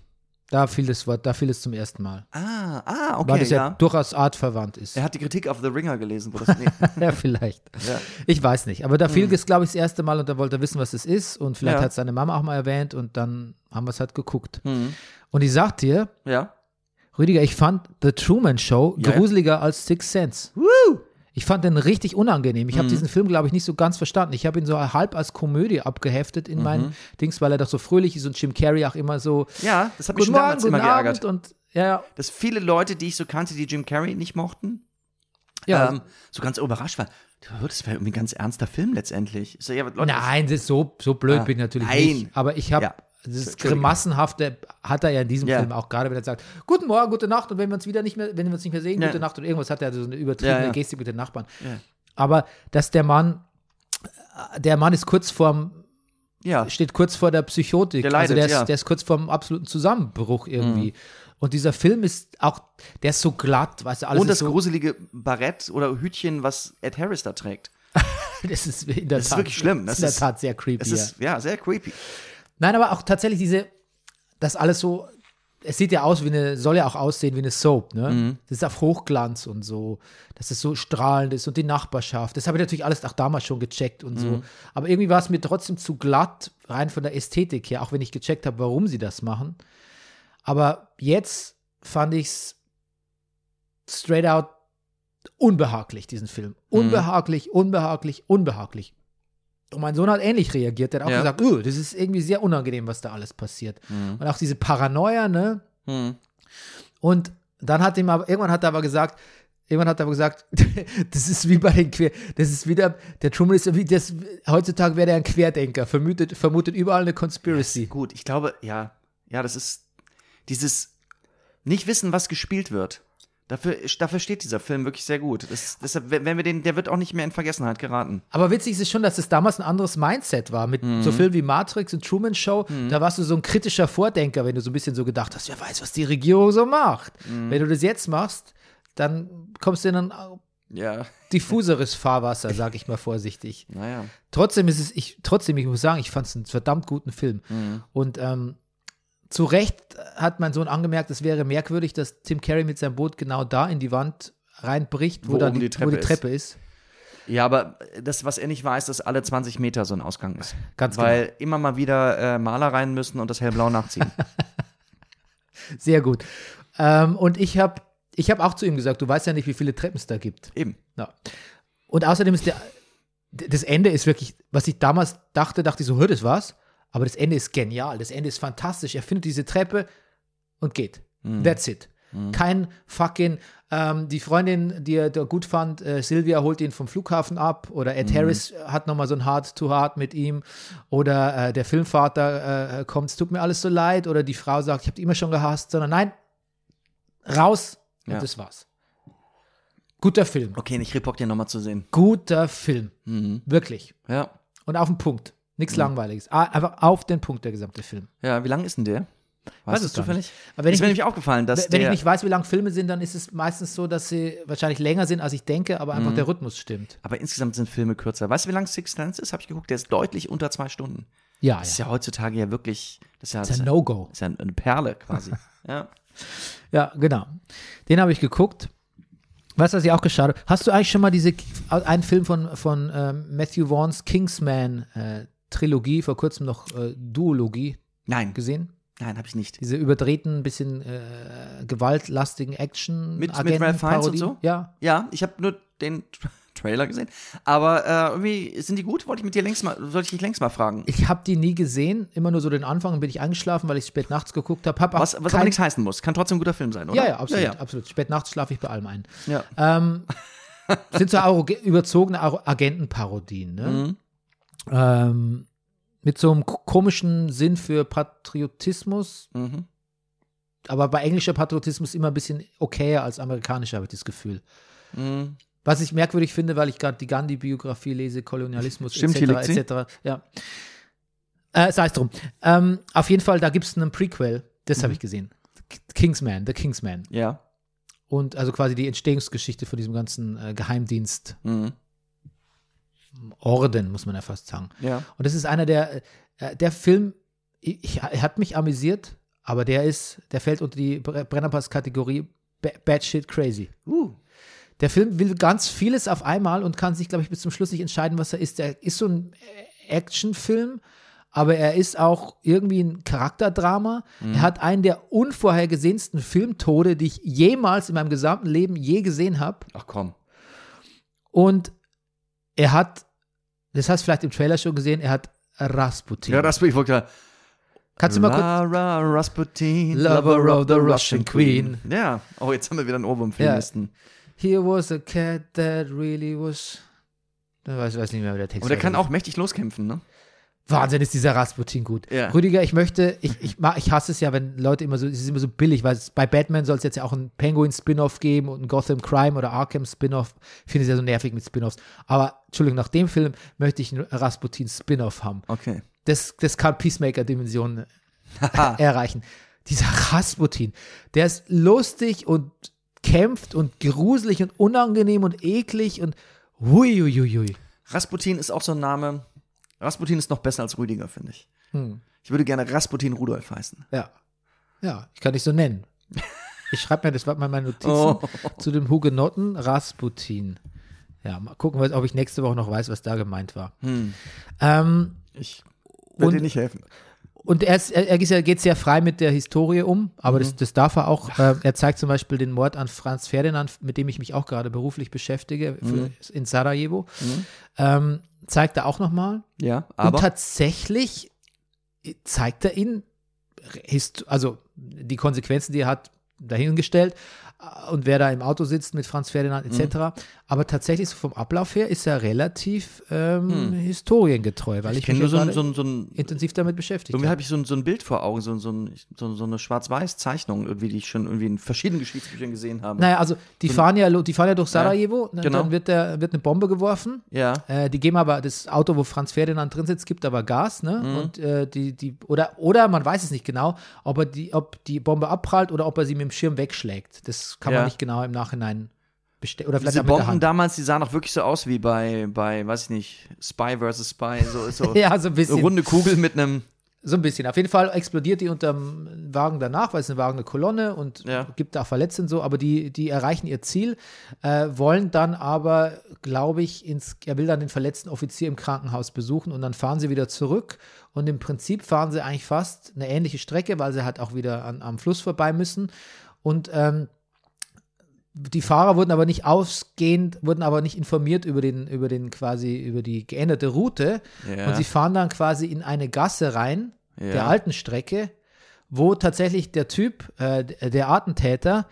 Da fiel das Wort, da fiel es zum ersten Mal. Ah, ah, Weil okay, das ja, ja. durchaus artverwandt ist. Er hat die Kritik auf The Ringer gelesen, wo das. Nee. ja, vielleicht. Ja. Ich weiß nicht. Aber da fiel es, glaube ich, das erste Mal und da wollte er wissen, was es ist. Und vielleicht Ja. hat seine Mama auch mal erwähnt und dann haben wir es halt geguckt. Mhm. Und ich sag dir, Ja. Rüdiger, ich fand The Truman Show Ja, ja. gruseliger als Six Sense. Ich fand den richtig unangenehm. Mhm. Ich habe diesen Film, glaube ich, nicht so ganz verstanden. Ich habe ihn so halb als Komödie abgeheftet in Mhm. meinen Dings, weil er doch so fröhlich ist und Jim Carrey auch immer so Ja, das hat mich schon Morgen, damals immer geärgert. Abend und ja, Dass viele Leute, die ich so kannte, die Jim Carrey nicht mochten, ja. ähm, so ganz überrascht waren. Das wäre irgendwie ein ganz ernster Film letztendlich. Ich so, ja, Leute, Nein, das ist so, so blöd Ah, bin ich natürlich nein. nicht. Aber ich habe Ja. Das. Grimassenhafte hat er ja in diesem Ja. Film auch gerade, wenn er sagt, guten Morgen, gute Nacht und wenn wir uns wieder nicht mehr, wenn wir uns nicht mehr sehen, Ja. gute Nacht und irgendwas hat er so eine übertriebene. Gestik mit den Nachbarn. Aber dass der Mann, der Mann ist kurz vorm, steht kurz vor der Psychotik. Der leidet, also der ist, ja. der ist kurz vorm absoluten Zusammenbruch irgendwie. Mhm. Und dieser Film ist auch, der ist so glatt, weißt du, alles Und das ist so, gruselige Barett oder Hütchen, was Ed Harris da trägt. das ist in der Das ist Tat, wirklich schlimm. Das Das ist in ist- der Tat sehr creepy. Ja. ist ja sehr creepy. Nein, aber auch tatsächlich diese, das alles so, es sieht ja aus wie eine, soll ja auch aussehen wie eine Soap, ne? Mhm. Das ist auf Hochglanz und so, dass es so strahlend ist und die Nachbarschaft. Das habe ich natürlich alles auch damals schon gecheckt und Mhm. so. Aber irgendwie war es mir trotzdem zu glatt, rein von der Ästhetik her, auch wenn ich gecheckt habe, warum sie das machen. Aber jetzt fand ich es straight out unbehaglich, diesen Film. Mhm. Unbehaglich, unbehaglich, unbehaglich. Und mein Sohn hat ähnlich reagiert. Der hat auch Ja. gesagt, "Uh, das ist irgendwie sehr unangenehm, was da alles passiert. Mhm. Und auch diese Paranoia, ne? Hm. Und dann hat ihm aber, irgendwann hat er aber gesagt, irgendwann hat er aber gesagt, das ist wie bei den Quer, das ist wieder, der Truman ist wie, das, heutzutage wäre er ein Querdenker, vermutet, vermutet überall eine Conspiracy. Gut, ich glaube, ja, ja, das ist dieses nicht wissen, was gespielt wird. Dafür, dafür steht dieser Film wirklich sehr gut. Das, deshalb, wenn wir den, der wird auch nicht mehr in Vergessenheit geraten. Aber witzig ist es schon, dass es damals ein anderes Mindset war. Mit Mhm. so Filmen wie Matrix und Truman Show, da warst du so ein kritischer Vordenker, wenn du so ein bisschen so gedacht hast, wer weiß, was die Regierung so macht. Mhm. Wenn du das jetzt machst, dann kommst du in ein Ja, diffuseres Fahrwasser, sag ich mal vorsichtig. naja. Trotzdem ist es, ich, trotzdem, ich muss sagen, ich fand es einen verdammt guten Film. Mhm. Und ähm, zu Recht hat mein Sohn angemerkt, es wäre merkwürdig, dass Tim Carey mit seinem Boot genau da in die Wand reinbricht, wo, Wo dann die, die wo die Treppe ist. Treppe ist. Ja, aber das, was er nicht weiß, dass alle 20 Meter so ein Ausgang ist. Ganz genau. Weil immer mal wieder äh, Maler rein müssen und das hellblau nachziehen. Sehr gut. Ähm, und ich habe ich hab auch zu ihm gesagt, du weißt ja nicht, wie viele Treppen es da gibt. Eben. Ja. Und außerdem ist der, das Ende ist wirklich, was ich damals dachte, dachte ich so, hör, das war's. Aber das Ende ist genial. Das Ende ist fantastisch. Er findet diese Treppe und geht. That's it. Kein fucking, ähm, die Freundin, die er da gut fand, äh, Sylvia holt ihn vom Flughafen ab oder Ed Harris hat nochmal so ein Heart-to-Heart mit ihm oder äh, der Filmvater äh, kommt, es tut mir alles so leid oder die Frau sagt, ich habe immer schon gehasst, sondern nein, raus und Ja. das war's. Guter Film. Okay, ich Bock, den nochmal zu sehen. Guter Film. Mhm. Wirklich. Ja. Und auf den Punkt. Mhm. Nichts Langweiliges. Ah, Einfach auf den Punkt, der gesamte Film. Ja, wie lang ist denn der? Weiß Weißt du es zufällig? Aber wenn ist ich mir nicht- nämlich aufgefallen, dass Wenn ich nicht weiß, wie lang Filme sind, dann ist es meistens so, dass sie wahrscheinlich länger sind, als ich denke, aber Mhm. einfach der Rhythmus stimmt. aber insgesamt sind Filme kürzer. Weißt du, wie lang Six Sense ist? Habe ich geguckt. Der ist deutlich unter zwei Stunden. Ja, Das ist ja. ja heutzutage ja wirklich, das ist ja, Das ist ein ja, No-Go. das ist ja eine Perle quasi. ja. Ja, genau. Den habe ich geguckt. Weißt du, was ich auch geschaut habe? Hast du eigentlich schon mal diese, einen Film von, von ähm, Matthew Vaughns Kingsman äh, Trilogie, vor kurzem noch äh, Duologie Nein, gesehen? nein, habe ich nicht. Diese überdrehten, bisschen äh, gewaltlastigen Action Mit- mit Ralph Fiennes und so? Ja, Ja, ich habe nur den Trailer gesehen. Aber äh, irgendwie sind die gut? Wollte ich mit dir längst mal, sollte ich dich längst mal fragen. Ich habe die nie gesehen, immer nur so den Anfang und bin ich eingeschlafen, weil ich spät nachts geguckt habe. Hab Was, was kein- aber nichts heißen muss. Kann trotzdem ein guter Film sein, oder? Ja, ja, absolut, Ja, ja. absolut. Spät nachts schlafe ich bei allem ein. ja. Ähm, sind so überzogene Aro- Agentenparodien, ne? Mhm. Ähm, mit so einem ko- komischen Sinn für Patriotismus, Mhm. aber bei englischer Patriotismus immer ein bisschen okayer als amerikanischer, habe ich das Gefühl. Mhm. Was ich merkwürdig finde, weil ich gerade die Gandhi-Biografie lese, Kolonialismus Stimmt, etc. etc. Ja. Äh, sei es drum. Ähm, auf jeden Fall, da gibt es einen Prequel, das Mhm. habe ich gesehen. Kingsman, The Kingsman. Ja. Und also quasi die Entstehungsgeschichte von diesem ganzen äh, Geheimdienst Mhm. Orden, muss man ja fast sagen. Ja. Und das ist einer der, äh, der Film, ich, er hat mich amüsiert, aber der ist, der fällt unter die Bre- Brennerpass-Kategorie ba- Bad Shit Crazy. Uh. Der Film will ganz vieles auf einmal und kann sich, glaube ich, bis zum Schluss nicht entscheiden, was er ist. Der ist so ein äh, Actionfilm, aber er ist auch irgendwie ein Charakterdrama. Er hat einen der unvorhergesehensten Filmtode, die ich jemals in meinem gesamten Leben je gesehen habe. Ach komm. Und er hat, das hast du vielleicht im Trailer schon gesehen, er hat Rasputin. Ja, das bin ich wollte Kannst du mal kurz. Lara Rasputin, Lover of the Russian Queen. Ja. Oh, jetzt haben wir wieder einen Ohrwurm für Ja. Here was a cat that really was. Ich weiß, weiß nicht mehr, wie der Text Aber der war. kann auch mächtig loskämpfen, ne? Wahnsinn ist dieser Rasputin gut. Ja. Rüdiger, ich möchte, ich, ich, ich hasse es ja, wenn Leute immer so, es ist immer so billig, weil es, bei Batman soll es jetzt ja auch einen Penguin-Spin-Off geben und einen Gotham Crime oder Arkham Spin-Off. Ich finde es ja so nervig mit Spin-Offs. Aber, Entschuldigung, nach dem Film möchte ich einen Rasputin-Spin-Off haben. Okay. Das, das kann Peacemaker-Dimensionen erreichen. Dieser Rasputin, der ist lustig und kämpft und gruselig und unangenehm und eklig und hui, hui, hui, hui. Rasputin ist auch so ein Name. Rasputin ist noch besser als Rüdiger, finde ich. Hm. Ich würde gerne Rasputin Rudolf heißen. Ja. Ja, ich kann dich so nennen. Ich schreibe mir, das mal meine Notizen Oh. zu dem Hugenotten Rasputin. Ja, mal gucken, ob ich nächste Woche noch weiß, was da gemeint war. Hm. Ähm, Ich werde dir nicht helfen. Und er, ist, er, er geht sehr frei mit der Historie um, aber Mhm. das, das darf er auch. Äh, er zeigt zum Beispiel den Mord an Franz Ferdinand, mit dem ich mich auch gerade beruflich beschäftige, für, Mhm. in Sarajevo. Ähm, zeigt er auch nochmal. Ja, Und aber. tatsächlich zeigt er ihn, also die Konsequenzen, die er hat, dahingestellt und wer da im Auto sitzt mit Franz Ferdinand etc. Aber tatsächlich so vom Ablauf her ist er relativ ähm, historiengetreu, weil ich, ich mich nur ja so so so ein intensiv damit beschäftigt Irgendwie habe. habe ich so ein, so ein Bild vor Augen, so, so, ein, so, eine Schwarz-Weiß-Zeichnung, irgendwie, die ich schon irgendwie in verschiedenen Geschichtsbüchern gesehen habe. Naja, also die fahren ja, die fahren ja durch Sarajevo, ne, genau. dann wird, der, wird eine Bombe geworfen. Ja. Äh, die geben aber das Auto, wo Franz Ferdinand drin sitzt, gibt aber Gas, ne? Mhm. Und äh, die, die, oder, oder man weiß es nicht genau, ob er die, ob die Bombe abprallt oder ob er sie mit dem Schirm wegschlägt. Das kann Ja. man nicht genau im Nachhinein bestellen. Oder vielleicht Diese Bomben damals, die sahen auch wirklich so aus wie bei, bei, weiß ich nicht, Spy vs. Spy, so, so Ja, so ein eine bisschen. runde Kugel mit einem. So ein bisschen. Auf jeden Fall explodiert die unterm Wagen danach, weil es eine Wagen eine Kolonne und Ja. gibt da Verletzte und so, aber die, die erreichen ihr Ziel, äh, wollen dann aber, glaube ich, ins, er will dann den verletzten Offizier im Krankenhaus besuchen und dann fahren sie wieder zurück und im Prinzip fahren sie eigentlich fast eine ähnliche Strecke, weil sie halt auch wieder an, am Fluss vorbei müssen und ähm, die Fahrer wurden aber nicht ausgehend, wurden aber nicht informiert über den, über den quasi, über die geänderte Route. Ja. Und sie fahren dann quasi in eine Gasse rein, Ja. der alten Strecke, wo tatsächlich der Typ, äh, der Attentäter,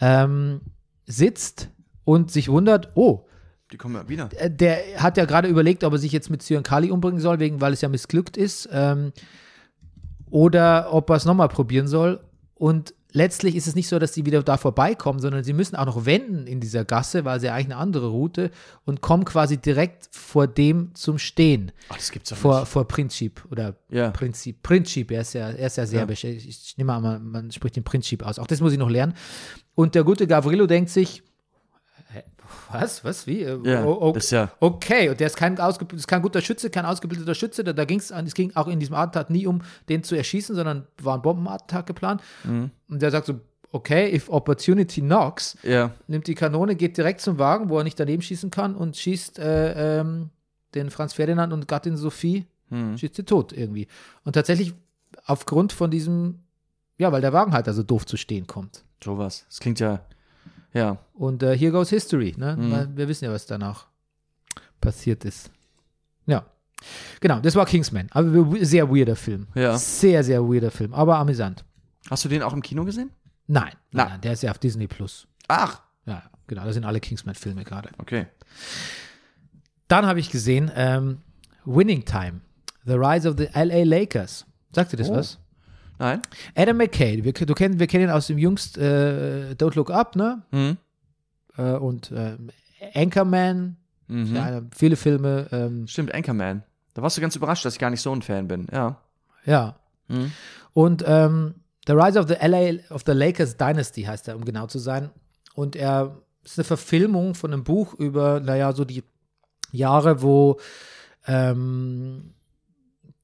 ähm, sitzt und sich wundert, oh, Die kommen ja wieder. äh, der hat ja gerade überlegt, ob er sich jetzt mit Kali umbringen soll, wegen, weil es ja missglückt ist, ähm, oder ob er es nochmal probieren soll. Und letztlich ist es nicht so, dass die wieder da vorbeikommen, sondern sie müssen auch noch wenden in dieser Gasse, weil sie ja eigentlich eine andere Route und kommen quasi direkt vor dem zum Stehen, Ach, das gibt's doch vor, nicht. vor Princip oder Ja. Prinzip. Princip, er ist ja, er ist ja serbisch. Ich, ich nehme an, man, man spricht den Princip aus. Auch das muss ich noch lernen. Und der gute Gavrilo denkt sich, was, was, wie? Äh, Ja, das ist ja- Okay, und der ist kein, ist kein guter Schütze, kein ausgebildeter Schütze. Da, da ging es es ging auch in diesem Attentat nie um, den zu erschießen, sondern war ein Bombenattentat geplant. Mhm. Und der sagt so, okay, if opportunity knocks, Ja. nimmt die Kanone, geht direkt zum Wagen, wo er nicht daneben schießen kann und schießt äh, ähm, den Franz Ferdinand und Gattin Sophie, Hm. schießt sie tot irgendwie. Und tatsächlich aufgrund von diesem, ja, weil der Wagen halt also doof zu stehen kommt. Sowas. Das klingt ja. Ja. Und äh, here goes history, ne? Mhm. Wir wissen ja, was danach passiert ist. Ja. Genau, das war Kingsman. Aber sehr weirder Film. Ja. Sehr, sehr weirder Film, aber amüsant. Hast du den auch im Kino gesehen? Nein, nein, nein der ist ja auf Disney Plus. Ach, Ja, genau, das sind alle Kingsman-Filme gerade. okay. Dann habe ich gesehen ähm, Winning Time, The Rise of the LA Lakers. Sagt dir das Oh. was? Nein? Adam McKay, wir, du kenn, wir kennen ihn aus dem jüngst äh, Don't Look Up, ne? Mhm. Äh, und ähm, Anchorman, Mhm. ja, viele Filme, ähm, Stimmt, Anchorman. Da warst du ganz überrascht, dass ich gar nicht so ein Fan bin. Ja. ja. Mhm. Und ähm, The Rise of the LA of the Lakers Dynasty heißt er, um genau zu sein. Und er ist eine Verfilmung von einem Buch über, naja, so die Jahre, wo ähm,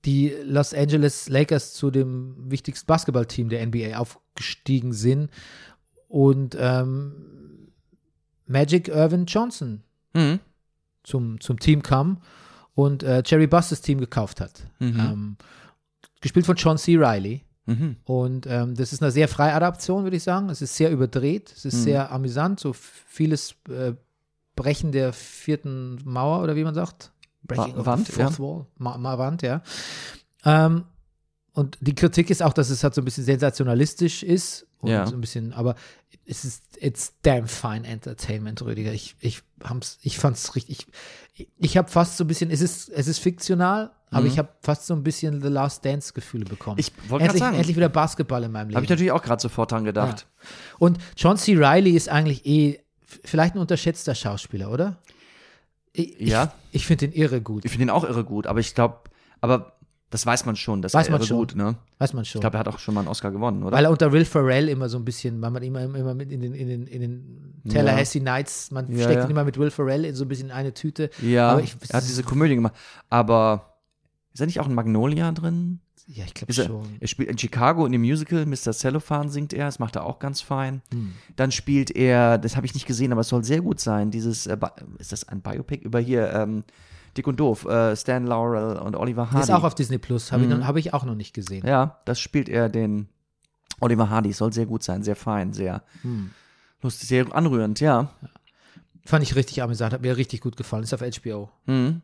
die Los Angeles Lakers zu dem wichtigsten Basketballteam der NBA aufgestiegen sind und ähm, Magic Irvin Johnson Mhm. zum, zum Team kam und äh, Jerry Buss das Team gekauft hat. Mhm. Ähm, gespielt von John C. Riley. Mhm. Und ähm, das ist eine sehr freie Adaption, würde ich sagen. Es ist sehr überdreht, es ist Mhm. sehr amüsant, so vieles äh, Brechen der vierten Mauer oder wie man sagt. Breaking of Wand, the fourth wall. Ma Ma Wand, ja. Ähm, und die Kritik ist auch, dass es halt so ein bisschen sensationalistisch ist und Ja. so ein bisschen, aber es ist it's damn fine Entertainment, Rüdiger. Ich, ich, hab's, ich fand's richtig. Ich, ich habe fast so ein bisschen, es ist, es ist fiktional, aber Mhm. ich habe fast so ein bisschen The Last Dance Gefühle bekommen. Ich wollte gerade endlich, sagen, endlich wieder Basketball in meinem Leben. habe ich natürlich auch gerade sofort dran gedacht. Und John C. Riley ist eigentlich eh vielleicht ein unterschätzter Schauspieler, oder? Ich, Ja. Ich, ich finde den irre gut. Ich finde ihn auch irre gut, aber ich glaube, aber das weiß man schon, das Weiß man irre schon. gut, ne? Weiß man schon. Ich glaube, er hat auch schon mal einen Oscar gewonnen, oder? weil er unter Will Ferrell immer so ein bisschen, weil man immer, immer mit in den, in den, in den Tallahassee Nights, man Ja, steckt ja. ihn immer mit Will Ferrell in so ein bisschen in eine Tüte. ja, aber ich- er hat diese Komödie gemacht. Aber ist er nicht auch in Magnolia drin? Ja, ich glaube er, schon. er spielt in Chicago in dem Musical Mr. Cellophane singt er, das macht er auch ganz fein. Hm. Dann spielt er, das habe ich nicht gesehen, aber es soll sehr gut sein, dieses, äh, ist das ein Biopic über hier, ähm, Dick und Doof, äh, Stan Laurel und Oliver Hardy. ist auch auf Disney Plus, habe ich, Mhm. noch- hab ich auch noch nicht gesehen. ja, das spielt er den Oliver Hardy, soll sehr gut sein, sehr fein, sehr Hm. lustig, sehr anrührend, ja. Fand ich richtig amüsant, hat mir richtig gut gefallen. Ist auf HBO. Mhm.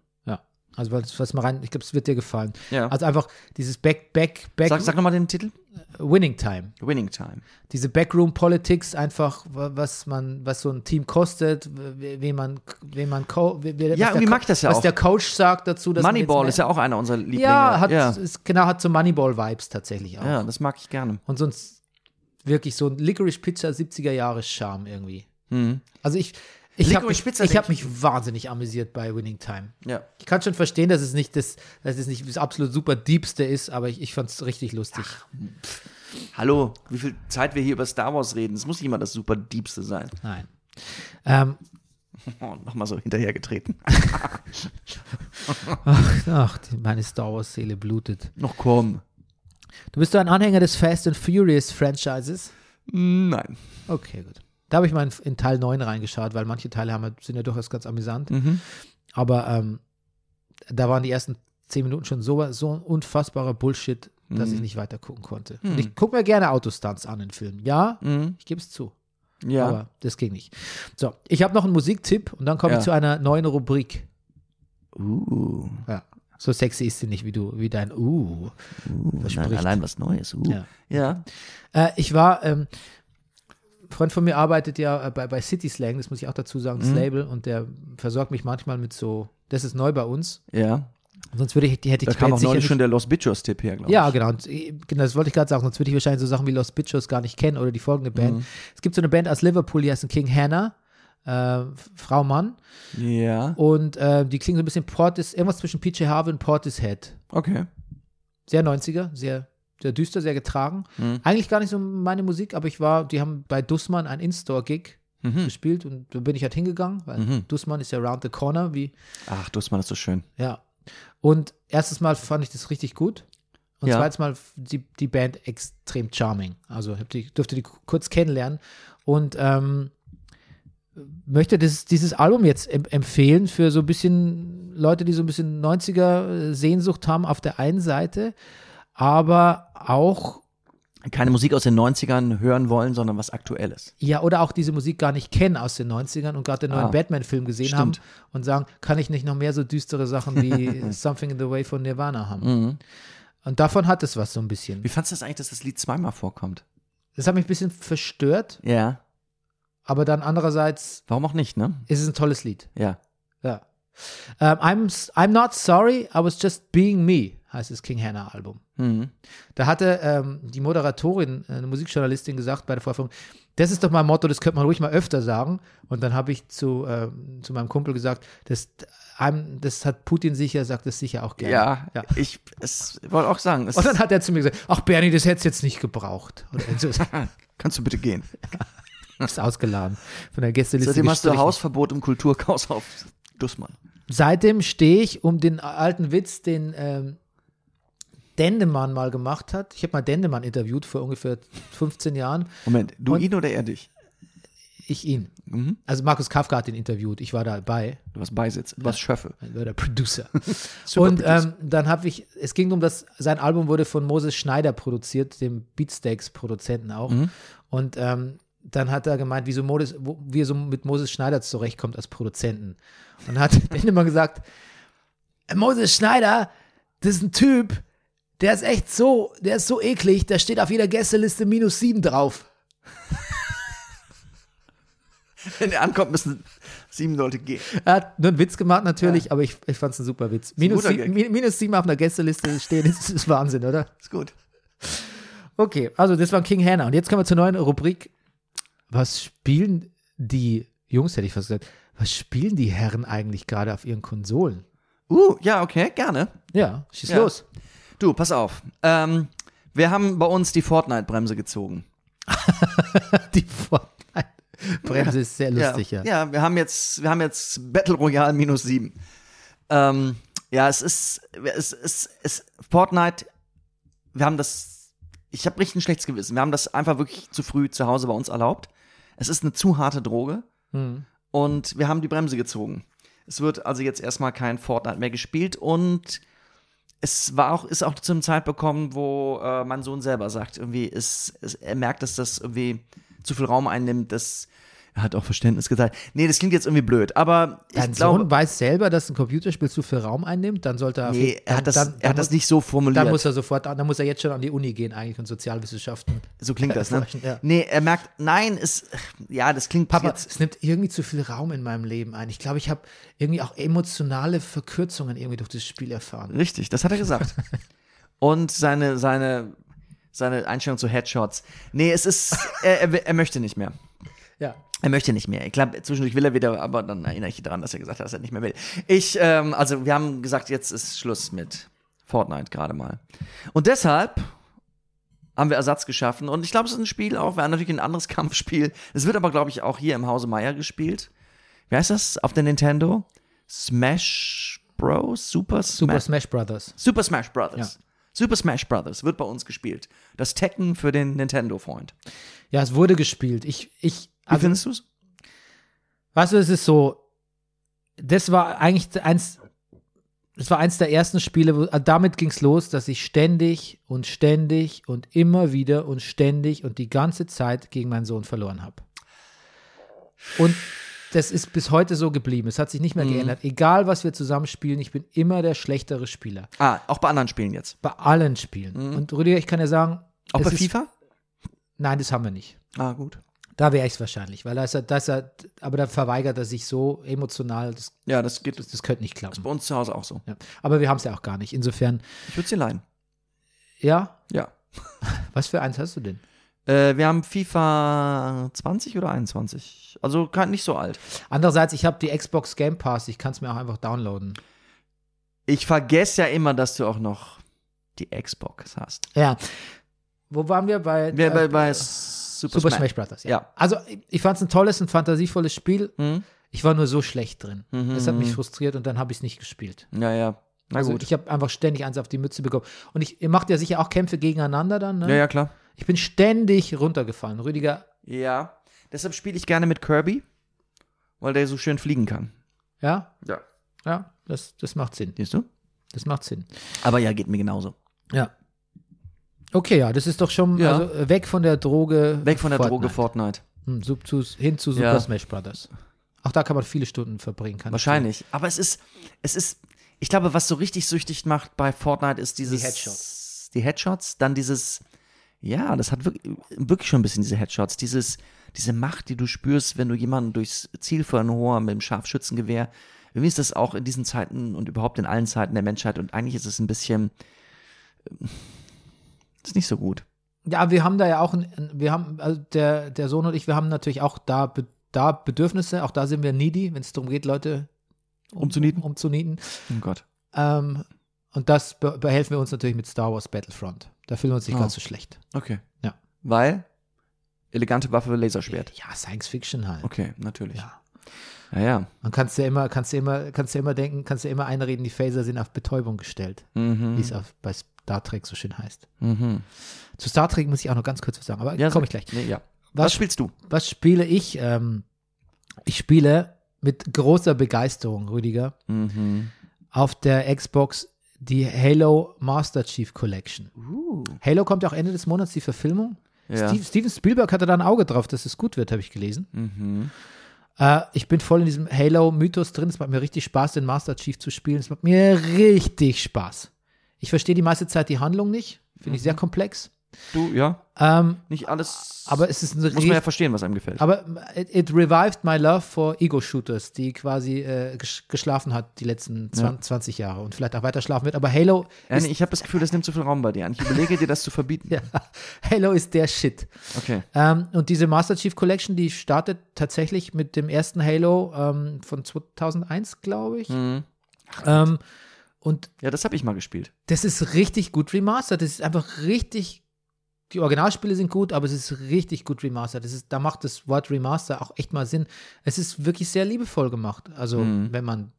Ja. Also, was, was mal rein, ich glaube, es wird dir gefallen. Ja. Also einfach dieses Back, Back, Back, sag sag nochmal den Titel. Winning Time. Winning Time. diese Backroom Politics einfach, wa- was man, was so ein Team kostet, we- wen man, wen man, co we- we- was der irgendwie mag ich das ja was auch. der Coach sagt dazu, dass Moneyball ist ja auch einer unserer Lieblinge. ja, hat, ja. Ist, genau, hat so Moneyball-Vibes tatsächlich auch. ja, das mag ich gerne. Und sonst wirklich so ein Licorice Pizza 70er Jahre Charme irgendwie. Mhm. Also ich, ich habe mich, ich hab mich wahnsinnig amüsiert bei Winning Time. Ja. Ich kann schon verstehen, dass es nicht das, dass es nicht das absolut super Diebste ist, aber ich, ich fand es richtig lustig. Hallo, wie viel Zeit wir hier über Star Wars reden. Es muss nicht immer das super Diebste sein. Nein. Ähm, Oh, Nochmal so hinterhergetreten. ach, die- meine Star Wars-Seele blutet. Noch komm. Du bist so ein Anhänger des Fast and Furious Franchises? Nein. Okay, gut. Da habe ich mal in, Teil 9 reingeschaut, weil manche Teile haben, sind ja durchaus ganz amüsant. Mhm. Aber ähm, da waren die ersten 10 Minuten schon so, so ein unfassbarer Bullshit, dass ich Mhm. nicht weiter gucken konnte. Mhm. Und ich gucke mir gerne Autostunts an in Filmen. Ja, Mhm. ich gebe es zu. Ja. Aber das ging nicht. So, ich habe noch einen Musiktipp und dann komme Ja. ich zu einer neuen Rubrik. uh. Ja. So sexy ist sie nicht wie du, wie dein Uh. uh nein, allein was Neues. Uh. Ja. ja. Äh, ich war, ähm, Freund von mir arbeitet ja äh, bei, bei City Slang, das muss ich auch dazu sagen, das Mhm. Label, und der versorgt mich manchmal mit so, das ist neu bei uns. Ja. Sonst würde ich, die hätte ich Da kam auch neulich schon der Los Bichos-Tipp her, glaube ich. Ja, genau. Und, äh, genau, das wollte ich gerade sagen. Sonst würde ich wahrscheinlich so Sachen wie Los Bichos gar nicht kennen oder die folgende Band. Mhm. Es gibt so eine Band aus Liverpool, die heißt King Hannah, äh, Frau Mann. Ja. Und äh, die klingen so ein bisschen Portis, irgendwas zwischen PJ Harvey und Portishead. Okay. Sehr 90er, sehr, sehr düster, sehr getragen. Mhm. Eigentlich gar nicht so meine Musik, aber ich war, die haben bei Dussmann ein In-Store-Gig Mhm. gespielt und da bin ich halt hingegangen, weil Mhm. Dussmann ist ja round the corner, wie, Ach, Dussmann ist so schön. ja. Und erstes Mal fand ich das richtig gut. Und Ja. zweites Mal die, die Band extrem charming. Also die, durfte die ku- kurz kennenlernen und ähm, möchte das, dieses Album jetzt em empfehlen für so ein bisschen Leute, die so ein bisschen 90er Sehnsucht haben auf der einen Seite, aber auch keine Musik aus den 90ern hören wollen, sondern was Aktuelles. Ja, oder auch diese Musik gar nicht kennen aus den 90ern und gerade den neuen Ah. Batman-Film gesehen Stimmt. haben und sagen, kann ich nicht noch mehr so düstere Sachen wie Something in the Way von Nirvana haben? Und davon hat es was so ein bisschen. Wie fandest du das eigentlich, dass das Lied zweimal vorkommt? Das hat mich ein bisschen verstört, Ja. aber dann andererseits Warum auch nicht, ne? ist es ein tolles Lied. Ja. Ja. Ähm, I'm, I'm not sorry, I was just being me, heißt das King Hannah Album. Mhm. Da hatte ähm, die Moderatorin, äh, eine Musikjournalistin, gesagt bei der Vorführung, das ist doch mein Motto, das könnte man ruhig mal öfter sagen. Und dann habe ich zu, ähm, zu meinem Kumpel gesagt, das, einem, das hat Putin sicher, sagt es sicher auch gerne. Ja, ja. ich wollte auch sagen, es Und dann hat er zu mir gesagt, ach Bernie, das hättest du jetzt nicht gebraucht. So ist kannst du bitte gehen. es ausgeladen von der Gästeliste. Seitdem hast du. Hausverbot im Kulturhaus auf Dussmann. Seitdem stehe ich um den alten Witz, den ähm, Dendemann mal gemacht hat. Ich habe mal Dendemann interviewt vor ungefähr 15 Jahren. Moment, du Und- ihn oder er dich? Ich ihn. Mhm. Also Markus Kafka hat ihn interviewt. Ich war dabei. Du warst Beisitz, du warst Schöffel. Ich war der Producer. Und ähm, dann habe ich, es ging um das, sein Album wurde von Moses Schneider produziert, dem Beatsteaks-Produzenten auch. Mhm. Und ähm, dann hat er gemeint, wieso Moses, wo, wie er so mit Moses Schneider zurechtkommt als Produzenten. Und dann hat Dendemann gesagt, Moses Schneider, das ist ein Typ, der ist echt so, der ist so eklig, da steht auf jeder Gästeliste minus sieben drauf. Wenn er ankommt, müssen sieben Leute gehen. Er hat nur einen Witz gemacht natürlich, aber ich, ich fand es ein super Witz. Minus, guter sie, Gag. mi- minus sieben auf einer Gästeliste stehen, ist, ist Wahnsinn, oder? Ist gut. Okay, also das war King Hannah. Und jetzt kommen wir zur neuen Rubrik. Was spielen die Jungs, hätte ich fast gesagt, was spielen die Herren eigentlich gerade auf ihren Konsolen? Uh, ja, okay, gerne. Ja, schieß Ja. los. Du, pass auf. Ähm, wir haben bei uns die Fortnite-Bremse gezogen. Die Fortnite-Bremse ist sehr lustig, ja. ja. wir haben jetzt, wir haben jetzt Battle Royale minus sieben. Ähm, ja, es ist, es ist, es, Fortnite, wir haben das, ich habe richtig ein schlechtes Gewissen. Wir haben das einfach wirklich zu früh zu Hause bei uns erlaubt. Es ist eine zu harte Droge Hm. und wir haben die Bremse gezogen. Es wird also jetzt erstmal kein Fortnite mehr gespielt und es war auch, ist auch zu einem Zeitpunkt gekommen, wo äh, mein Sohn selber sagt, irgendwie, ist, es, er merkt, dass das irgendwie zu viel Raum einnimmt, das er hat auch Verständnis gesagt. Nee, das klingt jetzt irgendwie blöd, aber ich Dein glaube, Sohn weiß selber, dass ein Computerspiel zu viel Raum einnimmt, dann sollte er. nee, er hat das, dann, er dann hat das muss- nicht so formuliert. Dann muss er sofort, dann muss er jetzt schon an die Uni gehen, eigentlich und Sozialwissenschaften. so klingt das, ne? Ja. Nee, er merkt, nein, es, ja, das klingt Papa, jetzt, es nimmt irgendwie zu viel Raum in meinem Leben ein. Ich glaube, ich habe irgendwie auch emotionale Verkürzungen irgendwie durch das Spiel erfahren. Richtig, das hat er gesagt. Und seine, seine, seine Einstellung zu Headshots. Nee, es ist, er, er, er möchte nicht mehr. Ja. Er möchte nicht mehr. Ich glaube, zwischendurch will er wieder, aber dann erinnere ich ihn daran, dass er gesagt hat, dass er nicht mehr will. Ich, ähm, also wir haben gesagt, jetzt ist Schluss mit Fortnite gerade mal. Und deshalb haben wir Ersatz geschaffen. Und ich glaube, es ist ein Spiel auch, wäre natürlich ein anderes Kampfspiel. Es wird aber, glaube ich, auch hier im Hause Meier gespielt. Wie heißt das auf der Nintendo? Smash Bros? Super Smash? Super Smash Brothers. Super Smash Brothers. Ja. Super Smash Brothers wird bei uns gespielt. Das Tekken für den Nintendo-Freund. Ja, es wurde gespielt. Ich, ich, also, findest du's? weißt du, es ist so, das war eigentlich eins, das war eins der ersten Spiele, wo, äh, damit ging es los, dass ich ständig und ständig und immer wieder und ständig und die ganze Zeit gegen meinen Sohn verloren habe. Und das ist bis heute so geblieben. Es hat sich nicht mehr Mhm. geändert. Egal, was wir zusammen spielen, ich bin immer der schlechtere Spieler. Ah, auch bei anderen Spielen jetzt. Bei allen Spielen. Und Rüdiger, ich kann ja sagen, Mhm. Auch es bei ist, FIFA? Nein, das haben wir nicht. Ah, gut. Da wäre ich es wahrscheinlich, weil da ist er, da ist er, aber da verweigert er sich so emotional, das, Ja, das geht das, das könnte nicht ist klappen. bei uns zu Hause auch so. Ja. Aber wir haben es ja auch gar nicht. Insofern, Ich würde sie leihen. ja, Ja. was für eins hast du denn? Äh, wir haben FIFA 20 oder 21. Also nicht so alt. Andererseits, ich habe die Xbox Game Pass, ich kann es mir auch einfach downloaden. Ich vergesse ja immer, dass du auch noch die Xbox hast. Ja. Wo waren wir bei, Wir, bei, äh, bei Super, Super Smash. Smash Brothers? Ja. Ja. Also, ich fand es ein tolles, ein fantasievolles Spiel. Hm? Ich war nur so schlecht drin. Mhm, Das hat mich mhm. frustriert und dann habe ich es nicht gespielt. Ja, ja. Na also gut. ich habe einfach ständig eins auf die Mütze bekommen. Und ich, ihr macht ja sicher auch Kämpfe gegeneinander dann, ne? ja, ja, klar. Ich bin ständig runtergefallen. Rüdiger, Ja. Deshalb spiele ich gerne mit Kirby, weil der so schön fliegen kann. ja? Ja. Ja, das, das macht Sinn. Siehst du? Das macht Sinn. Aber ja, geht mir genauso. Ja. Okay, ja, das ist doch schon Ja. also, äh, weg von der Droge. Weg von der Fortnite. Droge Fortnite. Hm, sub zu, hin zu Super Ja. Smash Brothers. Auch da kann man viele Stunden verbringen. Kann ich Wahrscheinlich. Aber es ist, es ist, ich glaube, was so richtig süchtig macht bei Fortnite ist dieses. Headshots. Die Headshots, dann dieses, ja, das hat wirklich, wirklich schon ein bisschen diese Headshots, dieses, diese Macht, die du spürst, wenn du jemanden durchs Ziel verhorst mit dem Scharfschützengewehr. Irgendwie ist das auch in diesen Zeiten und überhaupt in allen Zeiten der Menschheit und eigentlich ist es ein bisschen, ist nicht so gut. Ja, wir haben da ja auch, ein, wir haben, also der, der Sohn und ich, wir haben natürlich auch da, da Bedürfnisse, auch da sind wir needy, wenn es darum geht, Leute um, Umzunieten? umzunieten. Oh Gott. Ähm, und das be behelfen wir uns natürlich mit Star Wars Battlefront. Da fühlen wir uns nicht Oh. ganz so schlecht. Okay. Ja. Weil? Elegante Waffe, Laserschwert. Ja, Science Fiction halt. Okay, natürlich. Ja. Ja, ja. Man kannst ja immer, kannst ja immer, kannst ja immer denken, kannst ja immer einreden, die Phaser sind auf Betäubung gestellt, Mhm. wie es auf, bei Star Trek so schön heißt. Mhm. Zu Star Trek muss ich auch noch ganz kurz was sagen, aber Ja, komme ich gleich. Nee, ja. Was, Was, spielst du? was spiele ich? Ähm, ich spiele mit großer Begeisterung, Rüdiger, Mhm. auf der Xbox die Halo Master Chief Collection. Uh. Halo kommt ja auch Ende des Monats, die Verfilmung. Ja. Steve, Steven Spielberg hatte da ein Auge drauf, dass es gut wird, habe ich gelesen. Mhm. Äh, ich bin voll in diesem Halo-Mythos drin. Es macht mir richtig Spaß, den Master Chief zu spielen. Es macht mir richtig Spaß. Ich verstehe die meiste Zeit die Handlung nicht. Finde ich sehr komplex. Du, ja. Ähm, Nicht alles. aber es ist ein muss man ja verstehen, was einem gefällt. aber it, it revived my love for Ego-Shooters, die quasi äh, ges geschlafen hat die letzten 20, 20 Jahre und vielleicht auch weiter schlafen wird. Aber Halo Ernie, ich habe das Gefühl, das nimmt zu viel Raum bei dir an. Ich überlege dir, das zu verbieten. Ja, Halo ist der Shit. Okay. Ähm, und diese Master Chief Collection, die startet tatsächlich mit dem ersten Halo ähm, von 2001, glaube ich. Mhm. Ähm, und Ja, das habe ich mal gespielt. das ist richtig gut remastert. Das ist einfach richtig. Die Originalspiele sind gut, aber es ist richtig gut remastert. Das ist, da macht das Wort Remaster auch echt mal Sinn. Es ist wirklich sehr liebevoll gemacht. Also, Mhm. wenn man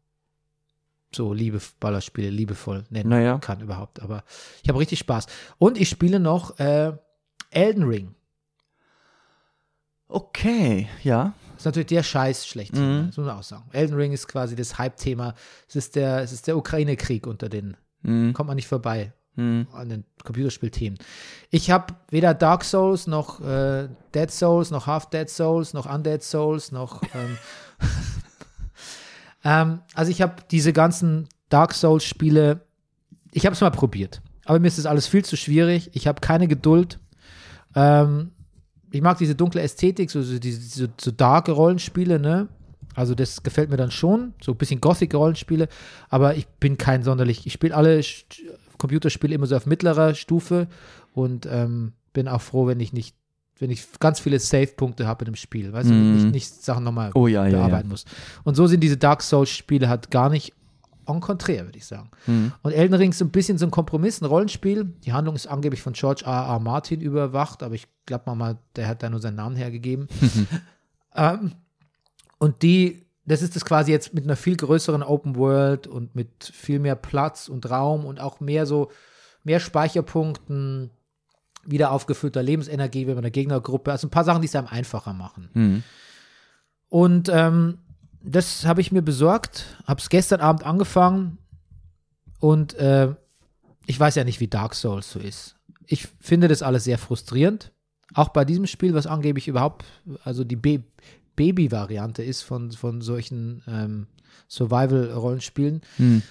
so liebe Ballerspiele liebevoll nennen Naja. kann überhaupt. Aber ich habe richtig Spaß. Und ich spiele noch äh, Elden Ring. Okay, ja. Das ist natürlich der Scheiß schlechthin, Mhm. das muss man auch sagen. Elden Ring ist quasi das Hype-Thema. Es ist der, es ist der Ukraine-Krieg unter den, Mhm. kommt man nicht vorbei Mhm. an den Computerspielthemen. Ich habe weder Dark Souls noch äh, Dead Souls noch Half Dead Souls noch Undead Souls noch ähm, ähm, also ich habe diese ganzen Dark Souls Spiele ich habe es mal probiert aber mir ist das alles viel zu schwierig ich habe keine Geduld ähm, ich mag diese dunkle Ästhetik so, so diese so, darke Rollenspiele ne also das gefällt mir dann schon, so ein bisschen Gothic-Rollenspiele, aber ich bin kein sonderlich, ich spiele alle Computerspiele immer so auf mittlerer Stufe und ähm, bin auch froh, wenn ich nicht, wenn ich ganz viele Save-Punkte habe in dem Spiel, weißt du, Mhm. nicht, nicht Sachen nochmal Oh ja, ja, ja. bearbeiten muss. Und so sind diese Dark Souls-Spiele halt gar nicht en contraire, würde ich sagen. Mhm. Und Elden Ring ist so ein bisschen so ein Kompromiss, ein Rollenspiel. Die Handlung ist angeblich von George R. R. Martin überwacht, aber ich glaube mal, der hat da nur seinen Namen hergegeben. ähm, und die, das ist das quasi jetzt mit einer viel größeren Open World und mit viel mehr Platz und Raum und auch mehr so, mehr Speicherpunkten, wieder aufgefüllter Lebensenergie, wenn man eine Gegnergruppe, also ein paar Sachen, die es einem einfacher machen. Mhm. Und ähm, das habe ich mir besorgt, habe es gestern Abend angefangen und äh, ich weiß ja nicht, wie Dark Souls so ist. Ich finde das alles sehr frustrierend. Auch bei diesem Spiel, was angeblich überhaupt, also die Ba- Baby-Variante ist von, von solchen ähm, Survival-Rollenspielen, Mhm.